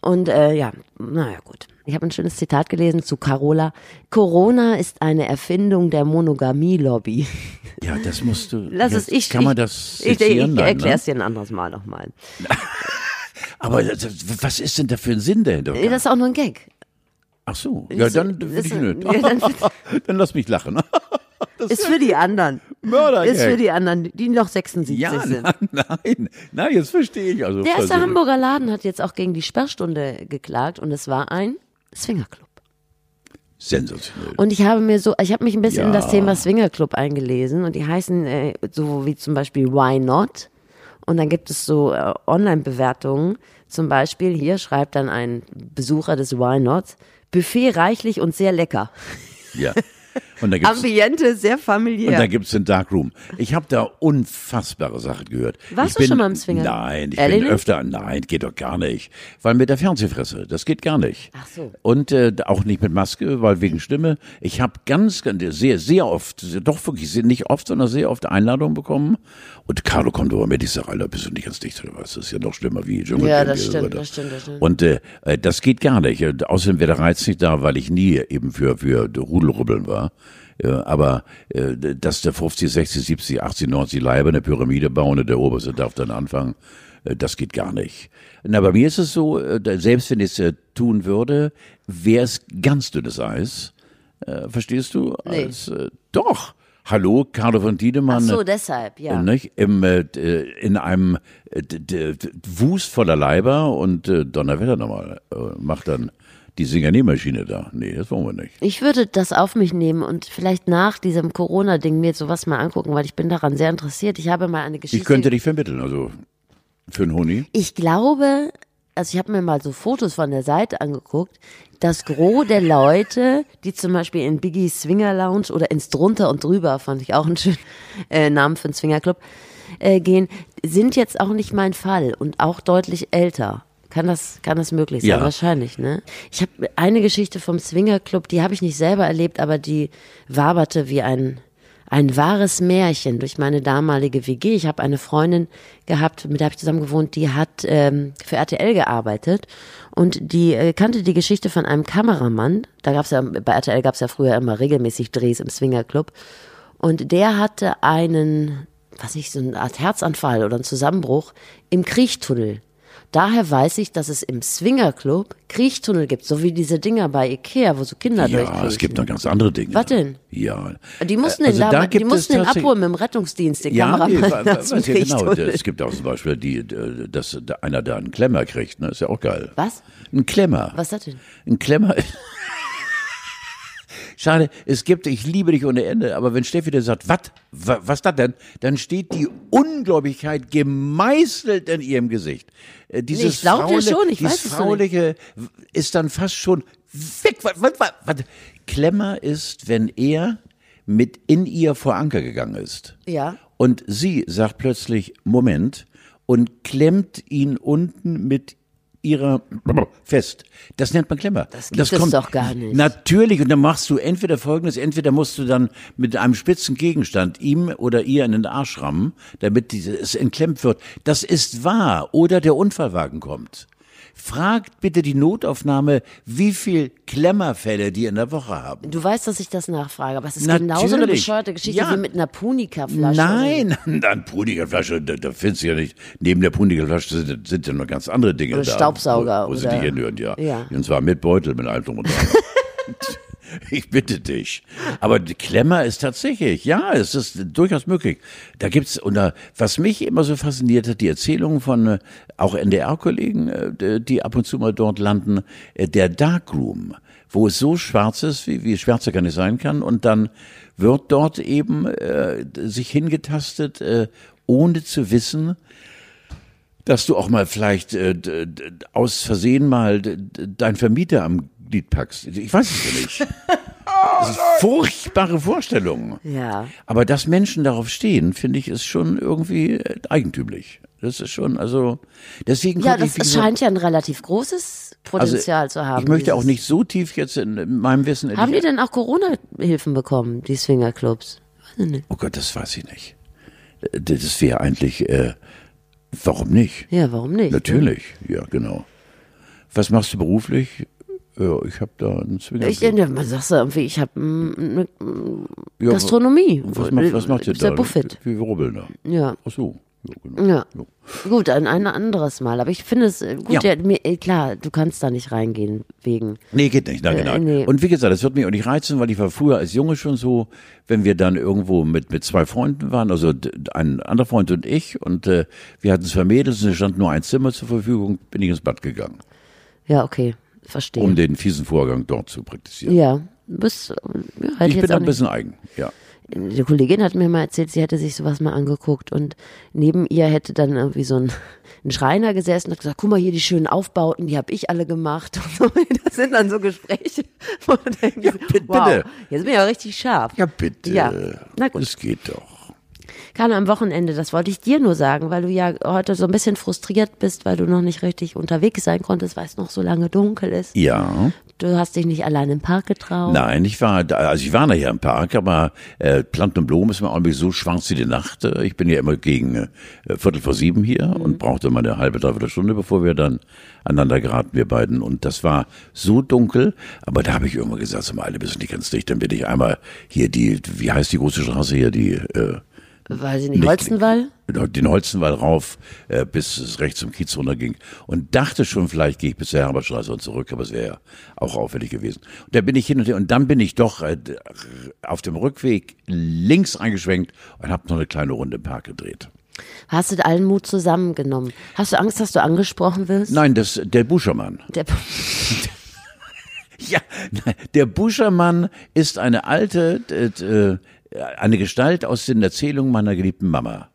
S3: und äh, ja, naja gut. Ich habe ein schönes Zitat gelesen zu Carola. Corona ist eine Erfindung der Monogamie-Lobby.
S1: Ja, das musst du.
S3: Lass es ich.
S1: Kann
S3: ich,
S1: man das
S3: Ich, ich, ich erkläre es dir ein anderes Mal nochmal.
S1: Aber das, was ist denn da für ein Sinn dahinter?
S3: Das ist auch nur ein Gag.
S1: Ach so, ja, dann will ich nicht.
S3: ja, dann-
S1: dann lass mich lachen.
S3: Ist für die anderen.
S1: Mördergag.
S3: Ist für die anderen, die noch 76
S1: Ja,
S3: sind.
S1: nein, nein, nein, jetzt verstehe ich. Also
S3: Der erste Hamburger Laden hat jetzt auch gegen die Sperrstunde geklagt und es war ein Swingerclub.
S1: Sensationell.
S3: Und ich habe mir so, ich habe mich ein bisschen in
S1: Ja.
S3: das Thema Swingerclub eingelesen und die heißen äh, so wie zum Beispiel Why Not? Und dann gibt es so äh, Online-Bewertungen. Zum Beispiel hier schreibt dann ein Besucher des Why Not Buffet reichlich und sehr lecker.
S1: Ja. Und da gibt's
S3: Ambiente sehr
S1: Und
S3: familiär.
S1: da gibt's den Darkroom. Ich habe da unfassbare Sachen gehört.
S3: Warst
S1: ich
S3: du
S1: bin,
S3: schon mal im Swinger?
S1: Nein, ich
S3: Ehrlich
S1: bin öfter. Nein, geht doch gar nicht. Weil mit der Fernsehfresse, das geht gar nicht.
S3: Ach so.
S1: Und äh, auch nicht mit Maske, weil wegen Stimme. Ich habe ganz, ganz, sehr, sehr oft, doch wirklich, nicht oft, sondern sehr oft Einladungen bekommen. Und Carlo kommt aber mit, ich sage, Alter, bist du nicht ganz dicht was? Das ist ja noch schlimmer wie Dschungel.
S3: Ja, das stimmt, das stimmt, das stimmt.
S1: Und äh, äh, das geht gar nicht. Äh, Außerdem wäre der Reiz nicht da, weil ich nie eben für, für Rudelrubbeln war. Ja, aber äh, dass der 50, 60, 70, 80, 90 Leiber eine Pyramide bauen und der Oberste darf dann anfangen, äh, das geht gar nicht. Na, bei mir ist es so, äh, selbst wenn ich es tun würde, wäre es ganz dünnes Eis. Verstehst du?
S3: Nee.
S1: Als, doch. Hallo, Carlo von
S3: Ach
S1: Tiedemann.
S3: so, deshalb, ja.
S1: Nicht? Im, äh, in einem äh, Wust voller Leiber und äh, Donnerwetter nochmal. Äh, macht dann die Singernähmaschine da. Nee, das wollen wir nicht.
S3: Ich würde das auf mich nehmen und vielleicht nach diesem Corona-Ding mir sowas mal angucken, weil ich bin daran sehr interessiert. Ich habe mal eine Geschichte.
S1: Ich könnte dich vermitteln, also für einen Huni.
S3: Ich glaube, also ich habe mir mal so Fotos von der Seite angeguckt. Das Gros der Leute, die zum Beispiel in Biggies Swinger Lounge oder ins Drunter und Drüber, fand ich auch einen schönen äh, Namen für einen Swingerclub, äh, gehen, sind jetzt auch nicht mein Fall und auch deutlich älter. Kann das, kann das möglich sein?
S1: Ja.
S3: Wahrscheinlich, ne? Ich habe eine Geschichte vom Swingerclub, die habe ich nicht selber erlebt, aber die waberte wie ein, ein wahres Märchen durch meine damalige WG. Ich habe eine Freundin gehabt, mit der habe ich zusammen gewohnt, die hat ähm, für RTL gearbeitet und die äh, kannte die Geschichte von einem Kameramann. Da gab's ja, bei RTL gab's ja früher immer regelmäßig Drehs im Swingerclub. Und der hatte einen, was ich, so eine Art Herzanfall oder einen Zusammenbruch im Kriechtunnel. Daher weiß ich, dass es im Swingerclub Kriechtunnel gibt, so wie diese Dinger bei Ikea, wo so Kinder
S1: Ja,
S3: durchkriechen.
S1: es gibt noch ganz andere Dinge.
S3: Was denn?
S1: Ja.
S3: Die mussten
S1: Äh,
S3: den,
S1: also
S3: da, die mussten den abholen mit dem Rettungsdienst, den
S1: Ja,
S3: Kameramann
S1: weiß ja genau. Es gibt auch zum Beispiel die, äh, dass da einer da einen Klemmer kriegt, ne? Ist ja auch geil.
S3: Was?
S1: Ein Klemmer.
S3: Was ist das denn?
S1: Ein Klemmer. Schade, es gibt, ich liebe dich ohne Ende, aber wenn Steffi dann sagt, was, was das denn, dann steht die Ungläubigkeit gemeißelt in ihrem Gesicht. Äh, Dieses
S3: Nee, ich glaub dir schon, ich weiß es noch nicht.
S1: Frauliche ist dann fast schon weg. Was, was, was, was. Klemmer ist, wenn er mit in ihr vor Anker gegangen ist.
S3: Ja.
S1: Und sie sagt plötzlich, Moment, und klemmt ihn unten mit ihrer fest. Das nennt man Klemmer.
S3: Das gibt es doch gar nicht.
S1: Natürlich, und dann machst du entweder folgendes, entweder musst du dann mit einem spitzen Gegenstand ihm oder ihr in den Arsch rammen, damit es entklemmt wird. Das ist wahr. Oder der Unfallwagen kommt. Fragt bitte die Notaufnahme, wie viel Klemmerfälle die in der Woche haben.
S3: Du weißt, dass ich das nachfrage, aber es ist
S1: Natürlich.
S3: genauso eine bescheuerte Geschichte
S1: Ja.
S3: wie mit einer Punika-Flasche.
S1: Nein, dann Punikerflasche, da, da findest du ja nicht, neben der Punikerflasche sind, sind ja noch ganz andere Dinge
S3: Oder
S1: da.
S3: Staubsauger
S1: Wo, wo sie
S3: oder-
S1: dich hinhören, ja.
S3: Ja.
S1: Und zwar mit Beutel, mit allem drum und dran. Ich bitte dich. Aber Klemmer ist tatsächlich, ja, es ist durchaus möglich. Da gibt's, und da, was mich immer so fasziniert hat, die Erzählungen von äh, auch NDR-Kollegen, äh, die ab und zu mal dort landen, äh, der Darkroom, wo es so schwarz ist, wie, wie schwärzer gar nicht sein kann, und dann wird dort eben äh, sich hingetastet, äh, ohne zu wissen, dass du auch mal vielleicht äh, aus Versehen mal dein Vermieter am Glied packst. Ich weiß es ja nicht. Das ist furchtbare Vorstellung.
S3: Ja.
S1: Aber dass Menschen darauf stehen, finde ich, ist schon irgendwie äh, eigentümlich. Das ist schon, also deswegen
S3: Ja, das
S1: ich,
S3: scheint ja ein relativ großes Potenzial zu haben.
S1: Ich möchte auch nicht so tief jetzt in, in meinem Wissen.
S3: Haben die denn auch Corona-Hilfen bekommen, die Swingerclubs? Weiß ich nicht.
S1: oh Gott, das weiß ich nicht. Äh, Das wäre eigentlich, äh, warum nicht?
S3: Ja, warum nicht? ne?
S1: Natürlich, ja, genau. Was machst du beruflich? Ja, ich habe da einen Zwinger.
S3: Ich, ja, man sagt ja irgendwie, ich habe eine
S1: Ja,
S3: Gastronomie.
S1: Was macht, was macht ihr
S3: Ist der
S1: da?
S3: Buffet.
S1: Wie wir rubbeln da.
S3: Ja.
S1: Ach so, Ja, genau.
S3: Ja. Gut, ein, ein anderes Mal. Aber ich finde es äh, gut,
S1: Ja.
S3: ja. mir, äh, klar, du kannst da nicht reingehen wegen.
S1: Nee, geht nicht. Nein,
S3: Äh,
S1: genau.
S3: nee.
S1: Und wie gesagt, das wird mich auch nicht reizen, weil ich war früher als Junge schon so, wenn wir dann irgendwo mit, mit zwei Freunden waren, also ein anderer Freund und ich, und äh, wir hatten zwei Mädels und es stand nur ein Zimmer zur Verfügung, bin ich ins Bad gegangen,
S3: Ja, okay, verstehe.
S1: um den fiesen Vorgang dort zu praktizieren.
S3: ja, du bist. äh, Ja, hätte
S1: ich bin
S3: auch
S1: ein bisschen eigen, ja.
S3: Die Kollegin hat mir mal erzählt, sie hätte sich sowas mal angeguckt und neben ihr hätte dann irgendwie so ein, ein Schreiner gesessen und hat gesagt, guck mal hier die schönen Aufbauten, die habe ich alle gemacht. Und so. Das sind dann so Gespräche,
S1: Ja, bitte,
S3: wow,
S1: bitte.
S3: jetzt bin ich ja richtig scharf.
S1: Ja, bitte.
S3: Ja, na gut.
S1: Das geht doch.
S3: Kann am Wochenende, das wollte ich dir nur sagen, weil du ja heute so ein bisschen frustriert bist, weil du noch nicht richtig unterwegs sein konntest, weil es noch so lange dunkel ist.
S1: Ja.
S3: Du hast dich nicht allein im Park getraut.
S1: Nein, ich war, da- also ich war nachher im Park, aber äh, Planten und Blumen ist mir irgendwie so schwarz wie die Nacht. Ich bin ja immer gegen äh, Viertel vor sieben hier
S3: Mhm.
S1: und brauchte mal eine halbe, dreiviertel Stunde, bevor wir dann aneinander geraten, wir beiden. Und das war so dunkel, aber da habe ich irgendwann gesagt, sag mal, alle bist nicht ganz dicht, dann bin ich einmal hier die, wie heißt die große Straße hier, die äh,
S3: Weiß ich nicht,
S1: Nicht-
S3: Holzenwall?
S1: den Holzenwall rauf, äh, bis es rechts zum Kiez runterging und dachte schon, vielleicht gehe ich bis zur Herbertstraße und zurück, aber es wäre ja auch auffällig gewesen. Und da bin ich hin und her und dann bin ich doch äh, auf dem Rückweg links eingeschwenkt und habe noch eine kleine Runde im Park gedreht.
S3: Hast du allen Mut zusammengenommen? Hast du Angst, dass du angesprochen wirst?
S1: Nein, das der Buschermann.
S3: Der,
S1: Ja, nein, der Buschermann ist eine alte, äh, eine Gestalt aus den Erzählungen meiner geliebten Mama.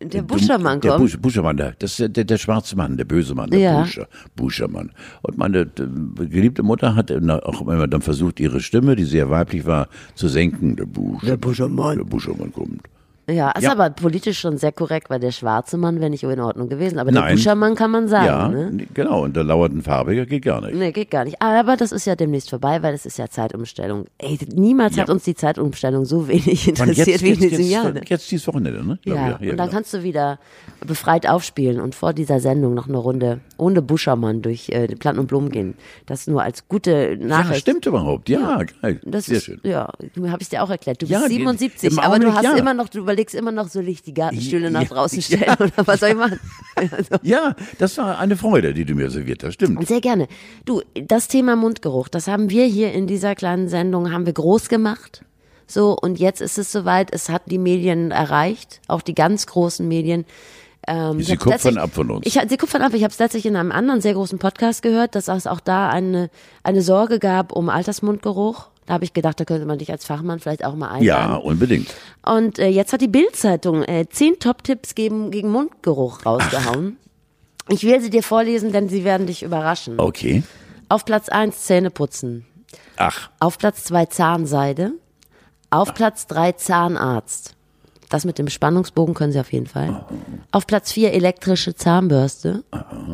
S3: der Buschermann
S1: der
S3: kommt.
S1: Busch, Buschermann, der, das ist der, der schwarze Mann, der böse Mann, der
S3: Ja.
S1: Buscher, Buschermann. Und meine geliebte Mutter hat auch immer dann versucht, ihre Stimme, die sehr weiblich war, zu senken. Der Buschermann. Der Buschermann. Der Buschermann kommt.
S3: Ja, ist
S1: Ja.
S3: aber politisch schon sehr korrekt, weil der schwarze Mann wäre nicht in Ordnung gewesen. Aber der
S1: Nein.
S3: Buschermann kann man sagen,
S1: ja,
S3: ne?
S1: genau. Und der lauert ein Farbiger geht gar nicht.
S3: Nee, geht gar nicht. Aber das ist ja demnächst vorbei, weil es ist ja Zeitumstellung. Ey, niemals
S1: Ja.
S3: hat uns die Zeitumstellung so wenig interessiert wie in diesem
S1: jetzt,
S3: Jahr. ne?
S1: jetzt dieses Wochenende, ne?
S3: Ja,
S1: ich,
S3: und dann
S1: genau.
S3: kannst du wieder befreit aufspielen und vor dieser Sendung noch eine Runde ohne Buschermann durch äh, Planten und Blumen gehen. Das nur als gute
S1: ja,
S3: Nachricht.
S1: stimmt überhaupt. Ja, geil.
S3: Das
S1: Sehr
S3: ist,
S1: schön.
S3: Ja, habe ich dir auch erklärt. Du
S1: Ja,
S3: bist
S1: die-
S3: 77,
S1: im
S3: aber du hast
S1: ja.
S3: immer noch, du überlegst immer noch, soll ich die Gartenstühle nach draußen stellen oder was soll ich machen? Also,
S1: Ja, das war eine Freude, die du mir serviert hast. Stimmt.
S3: Sehr gerne. Du, das Thema Mundgeruch, das haben wir hier in dieser kleinen Sendung, haben wir groß gemacht. So, und jetzt ist es soweit, es hat die Medien erreicht, auch die ganz großen Medien. Ähm,
S1: Sie kupfern ab von uns.
S3: Ich, sie kupfern ab. Ich habe es letztlich in einem anderen sehr großen Podcast gehört, dass es auch da eine, eine Sorge gab um Altersmundgeruch. Da habe ich gedacht, da könnte man dich als Fachmann vielleicht auch mal einladen.
S1: Ja, unbedingt.
S3: Und äh, jetzt hat die Bild-Zeitung äh, zehn Top-Tipps gegen, gegen Mundgeruch rausgehauen. Ich will sie dir vorlesen, denn sie werden dich überraschen.
S1: Okay.
S3: Auf Platz 1 Zähne putzen.
S1: Ach,
S3: Auf Platz 2 Zahnseide. Auf Platz 3 Zahnarzt. Das mit dem Spannungsbogen können Sie auf jeden Fall. Auf Platz 4 elektrische Zahnbürste.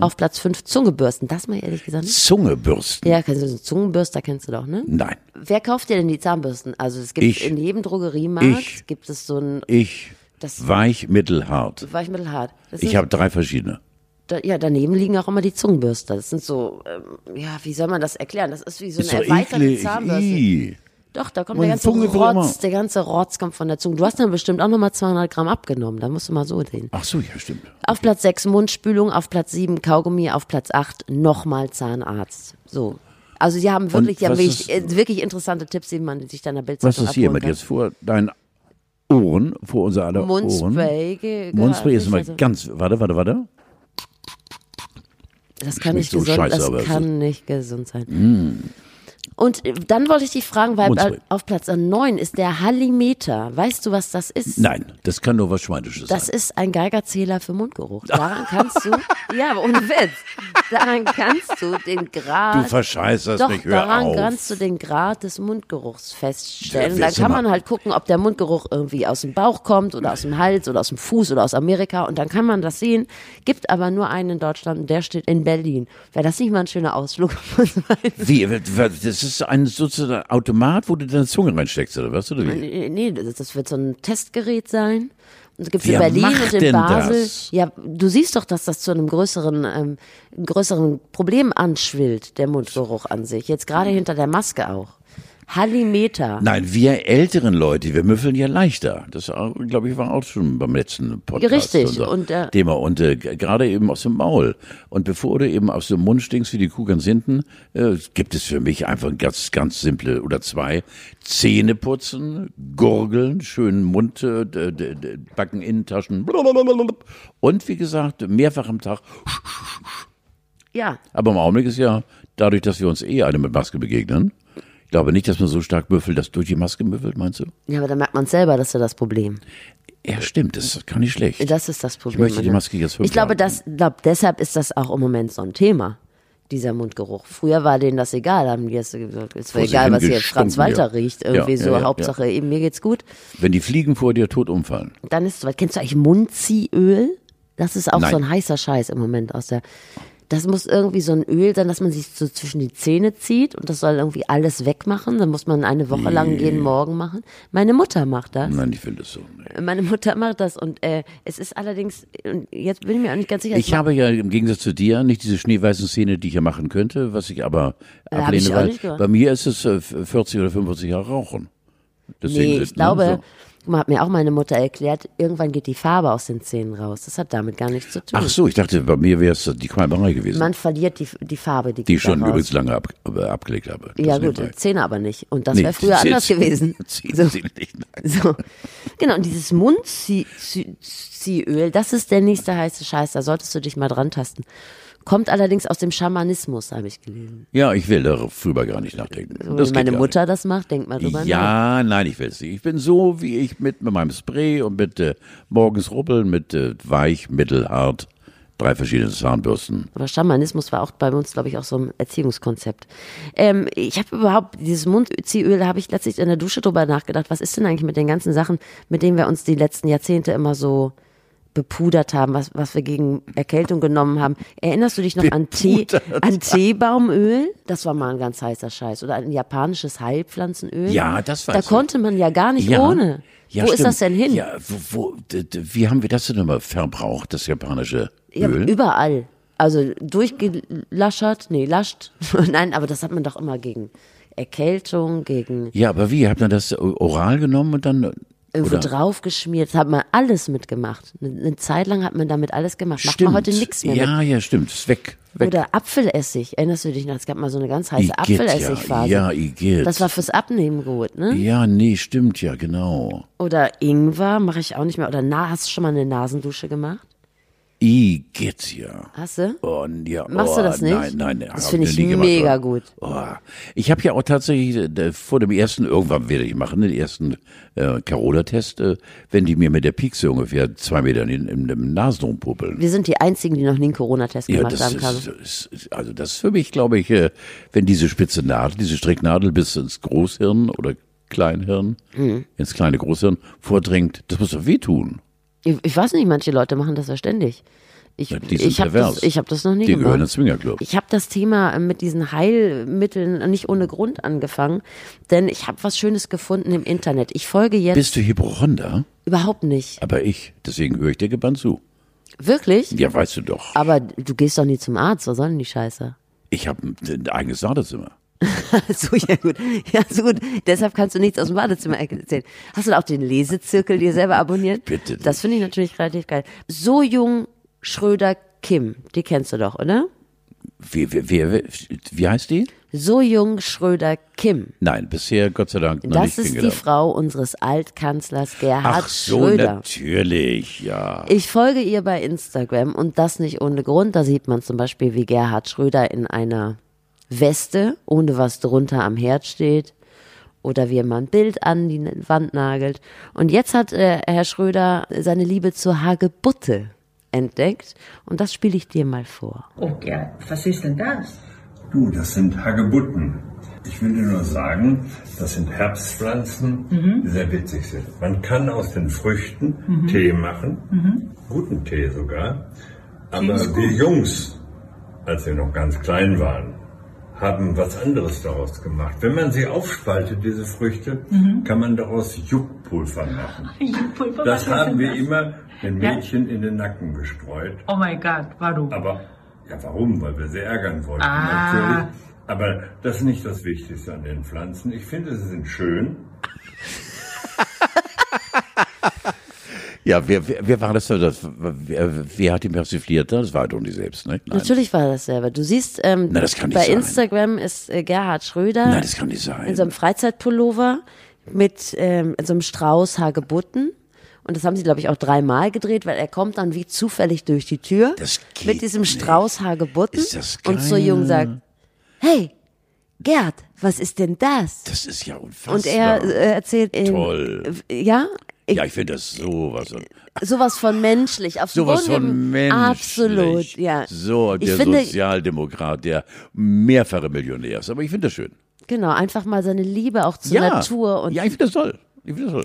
S3: Auf Platz 5 Zungebürsten. Das mal ehrlich gesagt nicht.
S1: Zungebürsten.
S3: Ja, kennst du so Zungenbürster, kennst du doch, ne?
S1: Nein.
S3: Wer kauft dir denn die Zahnbürsten? Also es gibt
S1: Ich.
S3: in jedem Drogeriemarkt
S1: Ich.
S3: gibt es so ein
S1: Ich.
S3: Das-
S1: Weich, mittelhart.
S3: Weichmittelhart. Das
S1: Ich
S3: ist-
S1: habe drei verschiedene.
S3: da, ja, daneben liegen auch immer die Zungenbürster. Das sind so, ähm, ja, wie soll man das erklären? Das ist wie so
S1: Ist
S3: eine
S1: doch
S3: erweiterte
S1: eklig.
S3: Zahnbürste.
S1: Ih.
S3: Doch, da kommt der ganze Rotz, der ganze Rotz kommt von der Zunge. Du hast dann bestimmt auch nochmal 200 Gramm abgenommen. Da musst du mal so sehen.
S1: Ach so, ja, stimmt.
S3: Auf Platz 6 Mundspülung, auf Platz 7 Kaugummi, auf Platz 8 nochmal Zahnarzt. So. Also sie haben wirklich, die haben
S1: was
S3: wirklich,
S1: ist-
S3: äh, wirklich interessante Tipps, die man sich dann der
S1: Was
S3: Bildzeitung
S1: ist hier mit jetzt vor deinen Ohren, vor unser aller Ohren?
S3: Mundspray. ge-
S1: Mundspray ist
S3: also-
S1: ganz, warte, warte, warte.
S3: Das kann nicht
S1: so
S3: gesund,
S1: scheiße,
S3: das kann nicht gesund sein. Und äh, dann wollte ich dich fragen, weil
S1: Mundspray.
S3: auf Platz 9 ist der Hallimeter. Weißt du, was das ist?
S1: Nein, das kann nur was Schweinisches
S3: Das
S1: sein.
S3: ist ein Geigerzähler für Mundgeruch. Daran kannst du, ja, aber ohne Witz, daran kannst du den Grad.
S1: Du verscheißerst
S3: Doch,
S1: mich, hör
S3: daran
S1: auf.
S3: kannst du den Grad des Mundgeruchs feststellen.
S1: Ja,
S3: dann kann man halt gucken, ob der Mundgeruch irgendwie aus dem Bauch kommt oder aus dem Hals oder aus dem Fuß oder aus Amerika. Und dann kann man das sehen. Gibt aber nur einen in Deutschland und der steht in Berlin. Wäre das nicht mal ein schöner Ausflug?
S1: Wie, das ist ein sozusagen Automat, wo du deine Zunge reinsteckst, oder was? Oder wie?
S3: Nee, nee, das wird so ein Testgerät sein. Und es gibt
S1: Wer
S3: in Berlin
S1: macht
S3: und in Basel.
S1: das?
S3: Ja, du siehst doch, dass das zu einem größeren, ähm, größeren Problem anschwillt, der Mundgeruch an sich. Jetzt gerade hinter der Maske auch. Halimeter.
S1: Nein, wir älteren Leute, wir müffeln ja leichter. Das, glaube ich, war auch schon beim letzten Podcast.
S3: Richtig,
S1: unser
S3: und, äh,
S1: Thema. Und äh, gerade eben aus dem Maul. Und bevor du eben aus dem Mund stinkst wie die Kuh ganz hinten, äh, gibt es für mich einfach ganz, ganz simple oder zwei. Zähne putzen, gurgeln, schönen Mund, äh, Backen, Innentaschen. blablabla. Und wie gesagt, mehrfach am Tag.
S3: Ja,
S1: Aber im Augenblick ist ja, dadurch, dass wir uns eh alle mit Maske begegnen, glaube nicht, dass man so stark müffelt, dass durch die Maske müffelt, meinst du?
S3: ja, aber da merkt man selber, das ist ja das Problem.
S1: Ja, stimmt, das ist gar nicht schlecht.
S3: Das ist das Problem.
S1: möchte die? Maske jetzt
S3: Ich glaube, das, glaub, deshalb ist das auch im Moment so ein Thema. Dieser Mundgeruch. Früher war denen das egal, haben die es gesagt, es war egal, was hier Franz Walter
S1: ja.
S3: riecht. Irgendwie
S1: Ja,
S3: so,
S1: ja,
S3: Hauptsache eben, mir geht's gut.
S1: Wenn die Fliegen vor dir tot umfallen.
S3: Dann ist es soweit. Kennst du eigentlich Mundziehöl? Das ist auch
S1: Nein.
S3: so ein heißer Scheiß im Moment aus der. Das muss irgendwie so ein Öl sein, dass man sich so zwischen die Zähne zieht und das soll irgendwie alles wegmachen. Dann muss man eine Woche lang jeden Morgen machen. Meine Mutter macht das.
S1: Nein, ich will das so. Nee.
S3: Meine Mutter macht das und äh, es ist allerdings, und jetzt bin ich mir auch nicht ganz sicher.
S1: Ich habe ja im Gegensatz zu dir nicht diese schneeweißen Szene, die ich ja machen könnte, was ich aber
S3: Ja, hab
S1: ablehne,
S3: ich
S1: weil
S3: nicht
S1: bei mir ist es äh, 40 oder 45 Jahre Rauchen. Deswegen
S3: Nee,
S1: ist-
S3: ich glaube,
S1: ne, so.
S3: Hat mir auch meine Mutter erklärt, irgendwann geht die Farbe aus den Zähnen raus. Das hat damit gar nichts zu tun.
S1: Ach so, ich dachte, bei mir wäre es die Qualmerei gewesen,
S3: Man verliert die, die Farbe, die,
S1: die ich schon
S3: raus.
S1: übrigens lange ab, abgelegt habe. Das
S3: Ja gut, Zähne aber nicht. Und das
S1: Nee,
S3: wäre früher
S1: Zähne-
S3: anders gewesen.
S1: Zähne
S3: So.
S1: sind nicht, nein.
S3: So. Genau, und dieses Mundziehöl, das ist der nächste heiße Scheiß, da solltest du dich mal dran tasten. Kommt allerdings aus dem Schamanismus, habe ich gelesen.
S1: Ja, ich will darüber gar nicht nachdenken.
S3: So,
S1: Das
S3: wenn meine Mutter das macht, denkt man drüber nach.
S1: Ja, nein, ich will es nicht. Ich bin so, wie ich mit, mit meinem Spray und mit äh, morgens rubbeln, mit äh, weich, mittel, hart, drei verschiedene Zahnbürsten.
S3: Aber Schamanismus war auch bei uns, glaube ich, auch so ein Erziehungskonzept. Ähm, ich habe überhaupt dieses Mundziehöl, da habe ich letztlich in der Dusche drüber nachgedacht. Was ist denn eigentlich mit den ganzen Sachen, mit denen wir uns die letzten Jahrzehnte immer so bepudert haben, was, was wir gegen Erkältung genommen haben. Erinnerst du dich noch an, Tee, an Teebaumöl? Das war mal ein ganz heißer Scheiß. Oder ein japanisches Heilpflanzenöl.
S1: Ja, das weiß
S3: Da konnte man ja gar nicht
S1: Ja.
S3: ohne.
S1: Ja,
S3: Wo ist
S1: stimmt.
S3: das denn hin?
S1: Ja, wo, wo, wie haben wir das denn immer verbraucht, das japanische
S3: Ja,
S1: Öl?
S3: überall. Also durchgelaschert, nee, lascht. Nein, aber das hat man doch immer gegen Erkältung, gegen
S1: ja, aber wie? Habt ihr das oral genommen und dann
S3: irgendwo
S1: oder?
S3: draufgeschmiert. Das hat man alles mitgemacht. Eine, Zeit lang hat man damit alles gemacht. Macht
S1: Stimmt.
S3: man heute nichts mehr
S1: Ja,
S3: mit.
S1: ja, stimmt. Ist weg. weg.
S3: Oder Apfelessig. Erinnerst du dich noch? Es gab mal so eine ganz heiße
S1: Igitt,
S3: Apfelessigphase.
S1: Ja, ja, Igitt.
S3: Das war fürs Abnehmen gut, ne?
S1: ja, nee, stimmt ja, genau.
S3: Oder Ingwer mache ich auch nicht mehr. Oder na, hast du schon mal eine Nasendusche gemacht?
S1: Igitt, ja.
S3: Hast du?
S1: Oh, ja.
S3: Machst
S1: oh,
S3: du das nicht?
S1: Nein, nein.
S3: Das
S1: hab
S3: finde ich mega gut.
S1: Oh. Ich habe ja auch tatsächlich äh, vor dem ersten, irgendwann werde ich machen, den ersten äh, Carola-Test, äh, wenn die mir mit der Piekse ungefähr zwei Meter in, in, im Nasenraum puppeln.
S3: Wir sind die Einzigen, die noch nie einen Corona-Test
S1: Ja,
S3: gemacht
S1: das
S3: haben,
S1: ist, ist, ist, also das ist für mich, glaube ich, äh, wenn diese spitze Nadel, diese Stricknadel bis ins Großhirn oder Kleinhirn,
S3: Hm.
S1: ins kleine Großhirn vordringt, das muss doch wehtun.
S3: Ich, ich weiß nicht, manche Leute machen das ja ständig. Ich,
S1: Ja, die sind
S3: ich habe das, ich hab das noch nie
S1: Die gehören
S3: gemacht.
S1: ins Swingerclub.
S3: Ich habe das Thema äh, mit diesen Heilmitteln nicht ohne Grund angefangen, denn ich habe was Schönes gefunden im Internet. Ich folge jetzt
S1: Bist du Hypochonder?
S3: überhaupt nicht.
S1: Aber ich, deswegen höre ich dir gebannt zu.
S3: Wirklich?
S1: Ja, weißt du doch.
S3: Aber du gehst doch nie zum Arzt, was soll denn die Scheiße?
S1: Ich habe ein, eigenes Badezimmer.
S3: so, ja gut. Ja, so gut. Deshalb kannst du nichts aus dem Badezimmer erzählen. Hast du auch den Lesezirkel dir selber abonniert?
S1: Bitte.
S3: Das finde ich natürlich relativ geil. So jung Schröder Kim, die kennst du doch, oder?
S1: Wie, wie, wie, wie heißt die?
S3: So jung Schröder Kim.
S1: Nein, bisher Gott sei Dank noch
S3: Das
S1: nicht
S3: ist die. Frau unseres Altkanzlers Gerhard
S1: Ach so,
S3: Schröder.
S1: natürlich, ja.
S3: Ich folge ihr bei Instagram und das nicht ohne Grund. Da sieht man zum Beispiel, wie Gerhard Schröder in einer Weste, ohne was drunter am Herd steht. Oder wie er mal ein Bild an die Wand nagelt. Und jetzt hat äh, Herr Schröder seine Liebe zur Hagebutte entdeckt. Und das spiele ich dir mal vor.
S5: Oh ja, was ist denn das?
S6: Du, das sind Hagebutten. Ich will dir nur sagen, das sind Herbstpflanzen, die sehr witzig sind. Man kann aus den Früchten Tee machen, guten Tee sogar. Aber wir Jungs, als wir noch ganz klein waren, haben was anderes daraus gemacht. Wenn man sie aufspaltet, diese Früchte, kann man daraus Juckpulver machen.
S5: Pulver,
S6: Das haben wir
S5: das?
S6: immer den Mädchen in den Nacken gestreut.
S5: Oh mein Gott, warum?
S6: Aber ja, warum? Weil wir sie ärgern wollten.
S5: Ah.
S6: Natürlich. Aber das ist nicht das Wichtigste an den Pflanzen. Ich finde, sie sind schön.
S1: Ja, wer, wer, wer war das? das wer, wer hat ihn persifliert? Das war doch nicht selbst, ne? Nein.
S3: Natürlich war das selber. Du siehst, ähm,
S1: Na, das kann nicht
S3: bei. Instagram ist äh, Gerhard Schröder
S1: Nein, das kann nicht sein.
S3: in so einem Freizeitpullover mit ähm, in so einem Strauß Hagebutten. Und das haben sie, glaube ich, auch dreimal gedreht, weil er kommt dann wie zufällig durch die Tür mit diesem
S1: nicht.
S3: Strauß Hagebutten
S1: Ist das
S3: und zur
S1: geil.
S3: Jungen sagt, hey, Gerd, was ist denn das?
S1: Das ist ja unfassbar.
S3: Und er äh, erzählt, ähm,
S1: Toll.
S3: ja, ich,
S1: ja, ich finde das sowas.
S3: sowas von menschlich, auf
S1: Sowas von menschlich.
S3: Absolut, ja.
S1: So, der
S3: finde,
S1: Sozialdemokrat, der mehrfache Millionär ist. Aber ich finde das schön.
S3: genau, einfach mal seine Liebe auch zur
S1: ja.
S3: Natur und
S1: ja, ich finde das toll.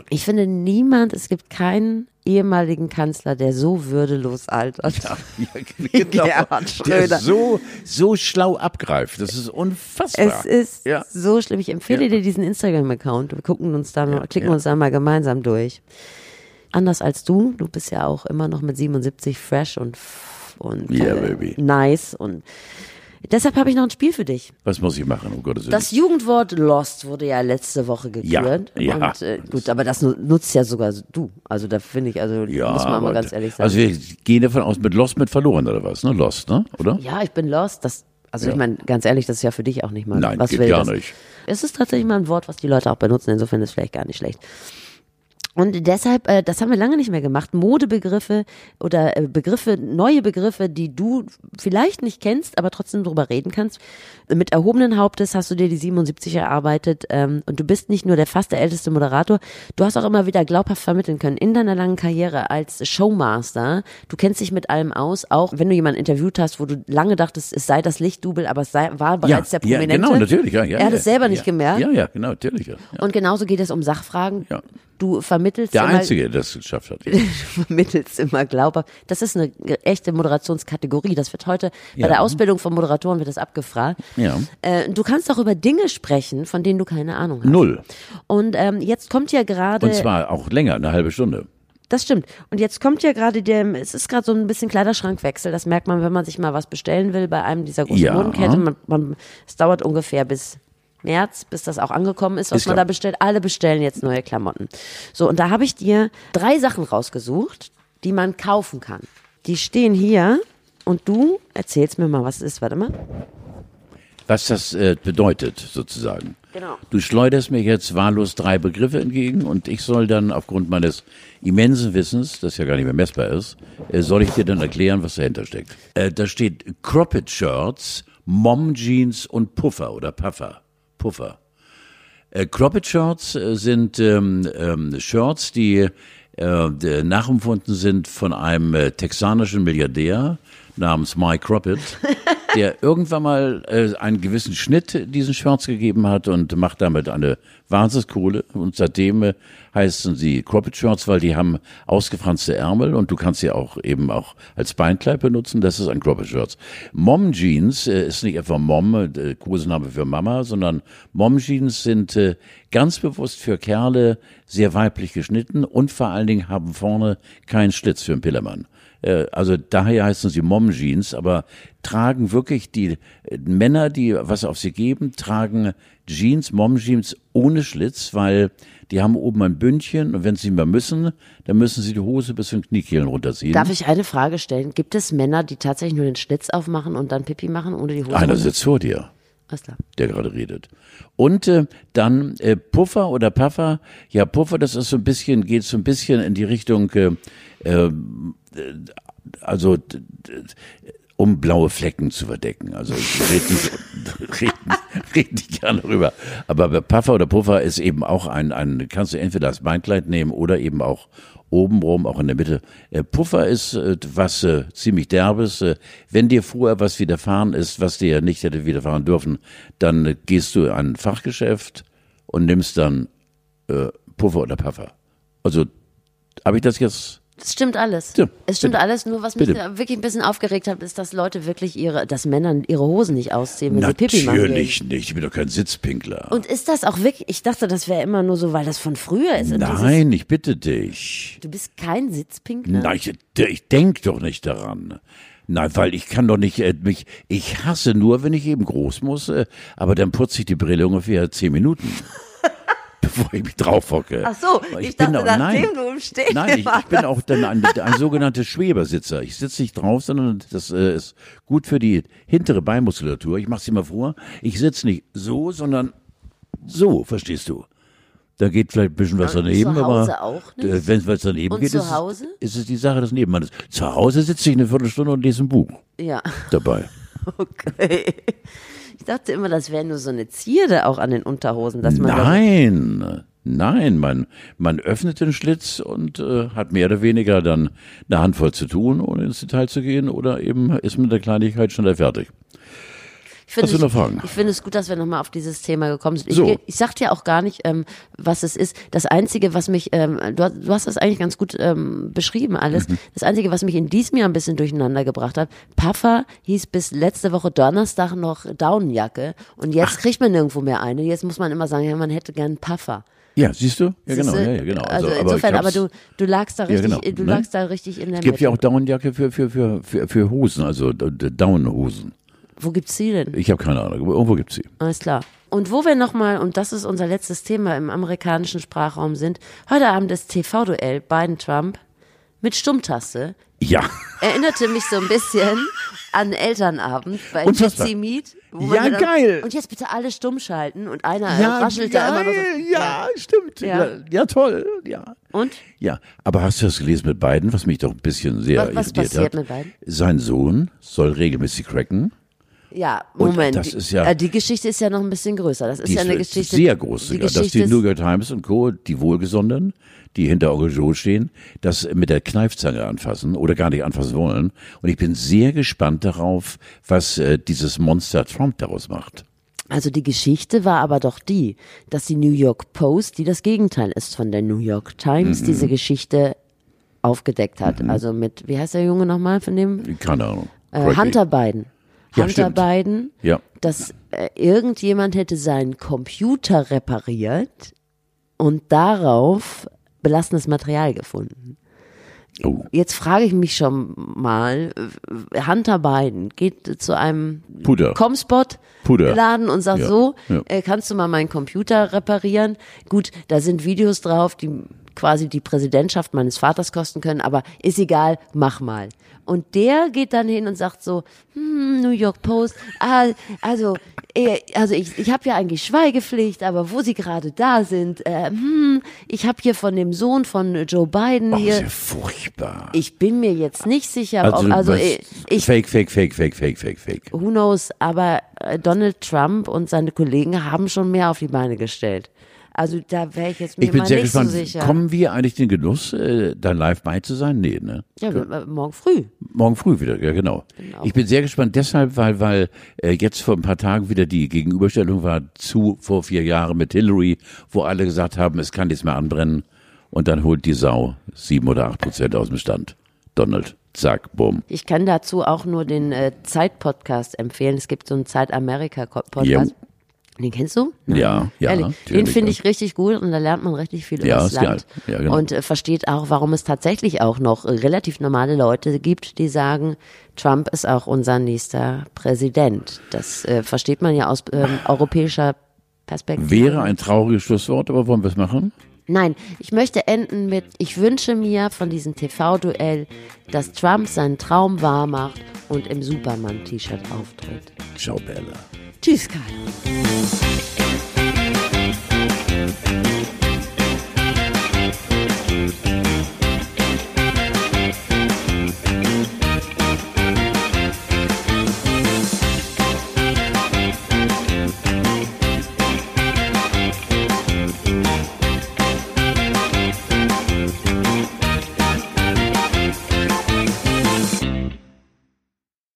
S1: Ich finde
S3: niemand, es gibt keinen ehemaligen Kanzler, der so würdelos altert.
S1: Ja, genau.
S3: Gerhard Schröder.
S1: Der so, so schlau abgreift. Das ist unfassbar.
S3: Es ist
S1: Ja.
S3: so schlimm. Ich empfehle
S1: Ja.
S3: dir diesen Instagram-Account. Wir gucken uns da mal, klicken
S1: ja.
S3: uns da mal gemeinsam durch. Anders als du, du bist ja auch immer noch mit 77 fresh und, und
S1: Yeah,
S3: äh,
S1: baby.
S3: nice und deshalb habe ich noch ein Spiel für dich.
S1: Was muss ich machen, um Gottes Willen?
S3: Das Jugendwort Lost wurde ja letzte Woche
S1: Ja,
S3: gekürt.
S1: ja.
S3: Und, äh, gut, aber das nu- nutzt ja sogar du. Also da finde ich, also
S1: ja,
S3: muss man mal ganz ehrlich sagen.
S1: Also wir gehen davon aus, mit Lost mit verloren oder was, ne? Lost, ne? Oder?
S3: Ja, ich bin lost. Das, also
S1: Ja.
S3: ich meine, ganz ehrlich, das ist ja für dich auch nicht mal.
S1: Nein,
S3: was
S1: geht
S3: will
S1: gar
S3: das?
S1: nicht.
S3: Es ist tatsächlich mal ein Wort, was die Leute auch benutzen. Insofern ist es vielleicht gar nicht schlecht. Und deshalb, äh, das haben wir lange nicht mehr gemacht, Modebegriffe oder äh, Begriffe, neue Begriffe, die du vielleicht nicht kennst, aber trotzdem drüber reden kannst. Mit erhobenen Hauptes hast du dir die 77 erarbeitet ähm, und du bist nicht nur der fast der älteste Moderator, du hast auch immer wieder glaubhaft vermitteln können in deiner langen Karriere als Showmaster. Du kennst dich mit allem aus, auch wenn du jemanden interviewt hast, wo du lange dachtest, es sei das Lichtdubel, aber es sei, war bereits der
S1: ja,
S3: Prominente.
S1: genau, natürlich. Ja, ja,
S3: er hat
S1: ja,
S3: es selber
S1: ja,
S3: nicht gemerkt.
S1: Ja, ja, genau, natürlich. Ja. Ja.
S3: Und genauso geht es um Sachfragen.
S1: Ja.
S3: Du vermittelst
S1: Der
S3: immer,
S1: Einzige, der das geschafft hat.
S3: vermittelst immer glaubhaft. Das ist eine echte Moderationskategorie. Das wird heute bei
S1: Ja.
S3: der Ausbildung von Moderatoren wird das abgefragt.
S1: Ja.
S3: Äh, du kannst auch über Dinge sprechen, von denen du keine Ahnung hast.
S1: Null.
S3: Und ähm, jetzt kommt ja gerade.
S1: Und zwar auch länger, eine halbe Stunde.
S3: Das stimmt. Und jetzt kommt ja gerade der, es ist gerade so ein bisschen Kleiderschrankwechsel. Das merkt man, wenn man sich mal was bestellen will bei einem dieser großen
S1: Ja.
S3: Modenketten. Man, man, es dauert ungefähr bis März, bis das auch angekommen ist, was
S1: Ist
S3: man
S1: klar.
S3: da bestellt. Alle bestellen jetzt neue Klamotten. So, und da habe ich dir drei Sachen rausgesucht, die man kaufen kann. Die stehen hier und du erzählst mir mal, was es ist. Warte mal.
S1: Was das äh, bedeutet, sozusagen.
S3: Genau.
S1: Du schleuderst mir jetzt wahllos drei Begriffe entgegen und ich soll dann aufgrund meines immensen Wissens, das ja gar nicht mehr messbar ist, äh, soll ich dir dann erklären, was dahinter steckt. Äh, da steht Cropped Shirts, Mom Jeans und Puffer oder Puffer. Puffer. Äh, Cropped Shirts äh, sind ähm, ähm, Shirts, die äh, nachempfunden sind von einem äh, texanischen Milliardär namens Mike Croppett, der irgendwann mal äh, einen gewissen Schnitt diesen Shirts gegeben hat und macht damit eine Wahnsinnskohle. Und seitdem äh, heißen sie Cropped Shirts, weil die haben ausgefranste Ärmel und du kannst sie auch eben auch als Beinkleid benutzen. Das ist ein Cropped Shirts. Mom Jeans äh, ist nicht etwa Mom, äh, Kosename für Mama, sondern Mom Jeans sind äh, ganz bewusst für Kerle sehr weiblich geschnitten und vor allen Dingen haben vorne keinen Schlitz für einen Pillermann. Äh, Also daher heißen sie Mom Jeans, aber tragen wirklich die äh, Männer, die was auf sie geben, tragen Jeans, Mom Jeans ohne Schlitz, weil die haben oben ein Bündchen und wenn sie mal müssen, dann müssen sie die Hose bis zu den Kniekehlen runterziehen.
S3: Darf ich eine Frage stellen? Gibt es Männer, die tatsächlich nur den Schlitz aufmachen und dann Pipi machen, ohne die Hose?
S1: Einer sitzt vor dir.
S3: Klar.
S1: der gerade redet. Und äh, dann äh, Puffer oder Puffer. Ja, Puffer, das ist so ein bisschen, geht so ein bisschen in die Richtung, äh, äh, also d- d- um blaue Flecken zu verdecken. Also ich rede nicht, red, nicht gerne darüber. Aber Puffer oder Puffer ist eben auch ein, ein, kannst du entweder als Beinkleid nehmen oder eben auch obenrum, auch in der Mitte. Äh, Puffer ist äh, was äh, ziemlich derbes. Äh, wenn dir vorher was widerfahren ist, was dir nicht hätte widerfahren dürfen, dann äh, gehst du an ein Fachgeschäft und nimmst dann äh, Puffer oder Puffer. Also habe ich das jetzt
S3: Das stimmt alles.
S1: Ja,
S3: es stimmt
S1: bitte.
S3: alles, nur was mich wirklich ein bisschen aufgeregt hat, ist, dass Leute wirklich ihre, dass Männer ihre Hosen nicht ausziehen, wenn sie Pipi machen.
S1: Natürlich nicht. Ich bin doch kein Sitzpinkler.
S3: Und ist das auch wirklich, ich dachte, das wäre immer nur so, weil das von früher ist.
S1: Nein, ich bitte dich.
S3: Du bist kein Sitzpinkler?
S1: Nein, ich, ich denk doch nicht daran. Nein, weil ich kann doch nicht äh, mich. Ich hasse nur, wenn ich eben groß muss. Äh, aber dann putze ich die Brille ungefähr zehn Minuten. bevor ich mich drauf hocke.
S3: Ach so, ich, dachte,
S1: auch-
S3: nachdem du im Stehen
S1: Nein, ich, ich bin auch dann ein, ein sogenannter Schwebersitzer. Ich sitze nicht drauf, sondern das äh, ist gut für die hintere Beinmuskulatur. Ich mache es dir mal vor. Ich sitze nicht so, sondern so, verstehst du? Da geht vielleicht ein bisschen was daneben, aber äh, wenn es daneben
S3: Und
S1: geht, ist, ist es die Sache des Nebenmannes. Zu Hause sitze ich eine Viertelstunde und lese ein Buch
S3: Ja,
S1: dabei.
S3: okay. Ich dachte immer, das wäre nur so eine Zierde auch an den Unterhosen, dass man
S1: Nein, nein, man, man öffnet den Schlitz und äh, hat mehr oder weniger dann eine Handvoll zu tun, ohne ins Detail zu gehen, oder eben ist mit der Kleinigkeit schon da fertig.
S3: Ich finde? Ich finde es gut, dass wir nochmal auf dieses Thema gekommen sind. Ich,
S1: So.
S3: ich sag dir auch gar nicht, ähm, was es ist. Das Einzige, was mich, ähm, du, hast- du hast das eigentlich ganz gut ähm, beschrieben alles.
S1: Mhm.
S3: Das Einzige, was mich in diesem Jahr ein bisschen durcheinander gebracht hat, Puffer hieß bis letzte Woche Donnerstag noch Daunenjacke und jetzt kriegt man nirgendwo mehr eine. Jetzt muss man immer sagen, ja, man hätte gern Puffer.
S1: Ja, siehst du? Ja, genau, ja, ja, genau.
S3: Also,
S1: aber
S3: insofern,
S1: ich
S3: aber
S1: hab's-
S3: du, du lagst da
S1: Ja,
S3: richtig,
S1: genau,
S3: du
S1: ne?
S3: lagst da richtig in der
S1: Es gibt ja auch
S3: Mitte.
S1: Daunenjacke für, für, für, für, für Hosen, also D- D- Daunenhosen.
S3: Wo gibt's die denn?
S1: Ich habe keine Ahnung, irgendwo gibt's sie.
S3: Alles klar. Und wo wir nochmal, und das ist unser letztes Thema im amerikanischen Sprachraum sind, heute Abend das TV-Duell Biden-Trump mit Stummtaste.
S1: Ja.
S3: Erinnerte mich so ein bisschen an Elternabend bei. Jitsi Meet.
S1: Ja,
S3: dann-
S1: geil.
S3: Und jetzt bitte alle stumm schalten und einer raschelt da immer noch so.
S1: ja, stimmt.
S3: Ja.
S1: Ja. ja, toll. Ja.
S3: Und?
S1: Ja, aber hast du das gelesen mit Biden, was mich doch ein bisschen sehr
S3: Was- was
S1: irritiert
S3: passiert
S1: hat?
S3: mit Biden?
S1: Sein Sohn soll regelmäßig cracken.
S3: Ja,
S1: Und
S3: Moment.
S1: das
S3: die-
S1: ist ja-
S3: äh, die Geschichte ist ja noch ein bisschen größer. Das ist
S1: Die
S3: ja eine Geschichte.
S1: sehr groß
S3: die
S1: sogar, dass
S3: Geschichte
S1: die
S3: ist-
S1: New York Times und Co., die Wohlgesonnenen, die hinter Onkel Joe stehen, das mit der Kneifzange anfassen oder gar nicht anfassen wollen. Und ich bin sehr gespannt darauf, was äh, dieses Monster Trump daraus macht.
S3: Also die Geschichte war aber doch die, dass die New York Post, die das Gegenteil ist von der New York
S1: Mhm.
S3: Times, diese Geschichte aufgedeckt hat. Also mit, wie heißt der Junge nochmal von dem?
S1: Keine Ahnung.
S3: Äh. Hunter Biden.
S1: Ja,
S3: Hunter
S1: stimmt.
S3: Biden,
S1: Ja.
S3: dass äh, irgendjemand hätte seinen Computer repariert und darauf belassenes Material gefunden.
S1: Oh.
S3: Jetzt frage ich mich schon mal, äh, Hunter Biden geht zu einem
S1: Puder.
S3: Comspot
S1: Puder.
S3: Laden und sagt
S1: Ja,
S3: so,
S1: ja.
S3: äh, kannst du mal meinen Computer reparieren? Gut, da sind Videos drauf, die quasi die Präsidentschaft meines Vaters kosten können, aber ist egal, mach mal. Und der geht dann hin und sagt so, hm, New York Post, ah, also, äh, also ich, ich habe ja eigentlich Schweigepflicht, aber wo Sie gerade da sind, äh, hm, ich habe hier von dem Sohn von Joe Biden
S1: Oh,
S3: hier,
S1: sehr furchtbar.
S3: ich bin mir jetzt nicht sicher, ob, also
S1: was-
S3: äh, ich,
S1: fake, fake, fake, fake, fake, fake, fake.
S3: who knows, aber äh, Donald Trump und seine Kollegen haben schon mehr auf die Beine gestellt. Also da wäre ich jetzt mir
S1: Ich bin
S3: mal
S1: sehr
S3: nicht
S1: gespannt.
S3: so sicher.
S1: Kommen wir eigentlich den Genuss, äh, da live bei zu sein? Nee, ne?
S3: ja, äh, morgen früh.
S1: Morgen früh wieder, ja genau. Ich bin sehr gespannt deshalb, weil, weil äh, jetzt vor ein paar Tagen wieder die Gegenüberstellung war zu vor vier Jahren mit Hillary, wo alle gesagt haben, es kann nichts mehr anbrennen. Und dann holt die Sau sieben oder acht Prozent aus dem Stand. Donald, zack, bumm.
S3: Ich kann dazu auch nur den äh, Zeit-Podcast empfehlen. Es gibt so einen Zeit-Amerika-Podcast.
S1: Jo.
S3: Den kennst du?
S1: Ja, ja,
S3: Ehrlich? Den finde ich richtig gut und da lernt man richtig viel
S1: Ja,
S3: über das
S1: ist
S3: Land.
S1: geil. Ja, genau.
S3: Und äh, versteht auch, warum es tatsächlich auch noch äh, relativ normale Leute gibt, die sagen, Trump ist auch unser nächster Präsident. Das äh, versteht man ja aus ähm, europäischer Perspektive.
S1: Wäre ein trauriges Schlusswort, aber wollen wir es machen?
S3: Nein, ich möchte enden mit, ich wünsche mir von diesem TV-Duell, dass Trump seinen Traum wahr macht und im Superman-T-Shirt auftritt.
S1: Ciao, Bella.
S3: Tschüss, Karl.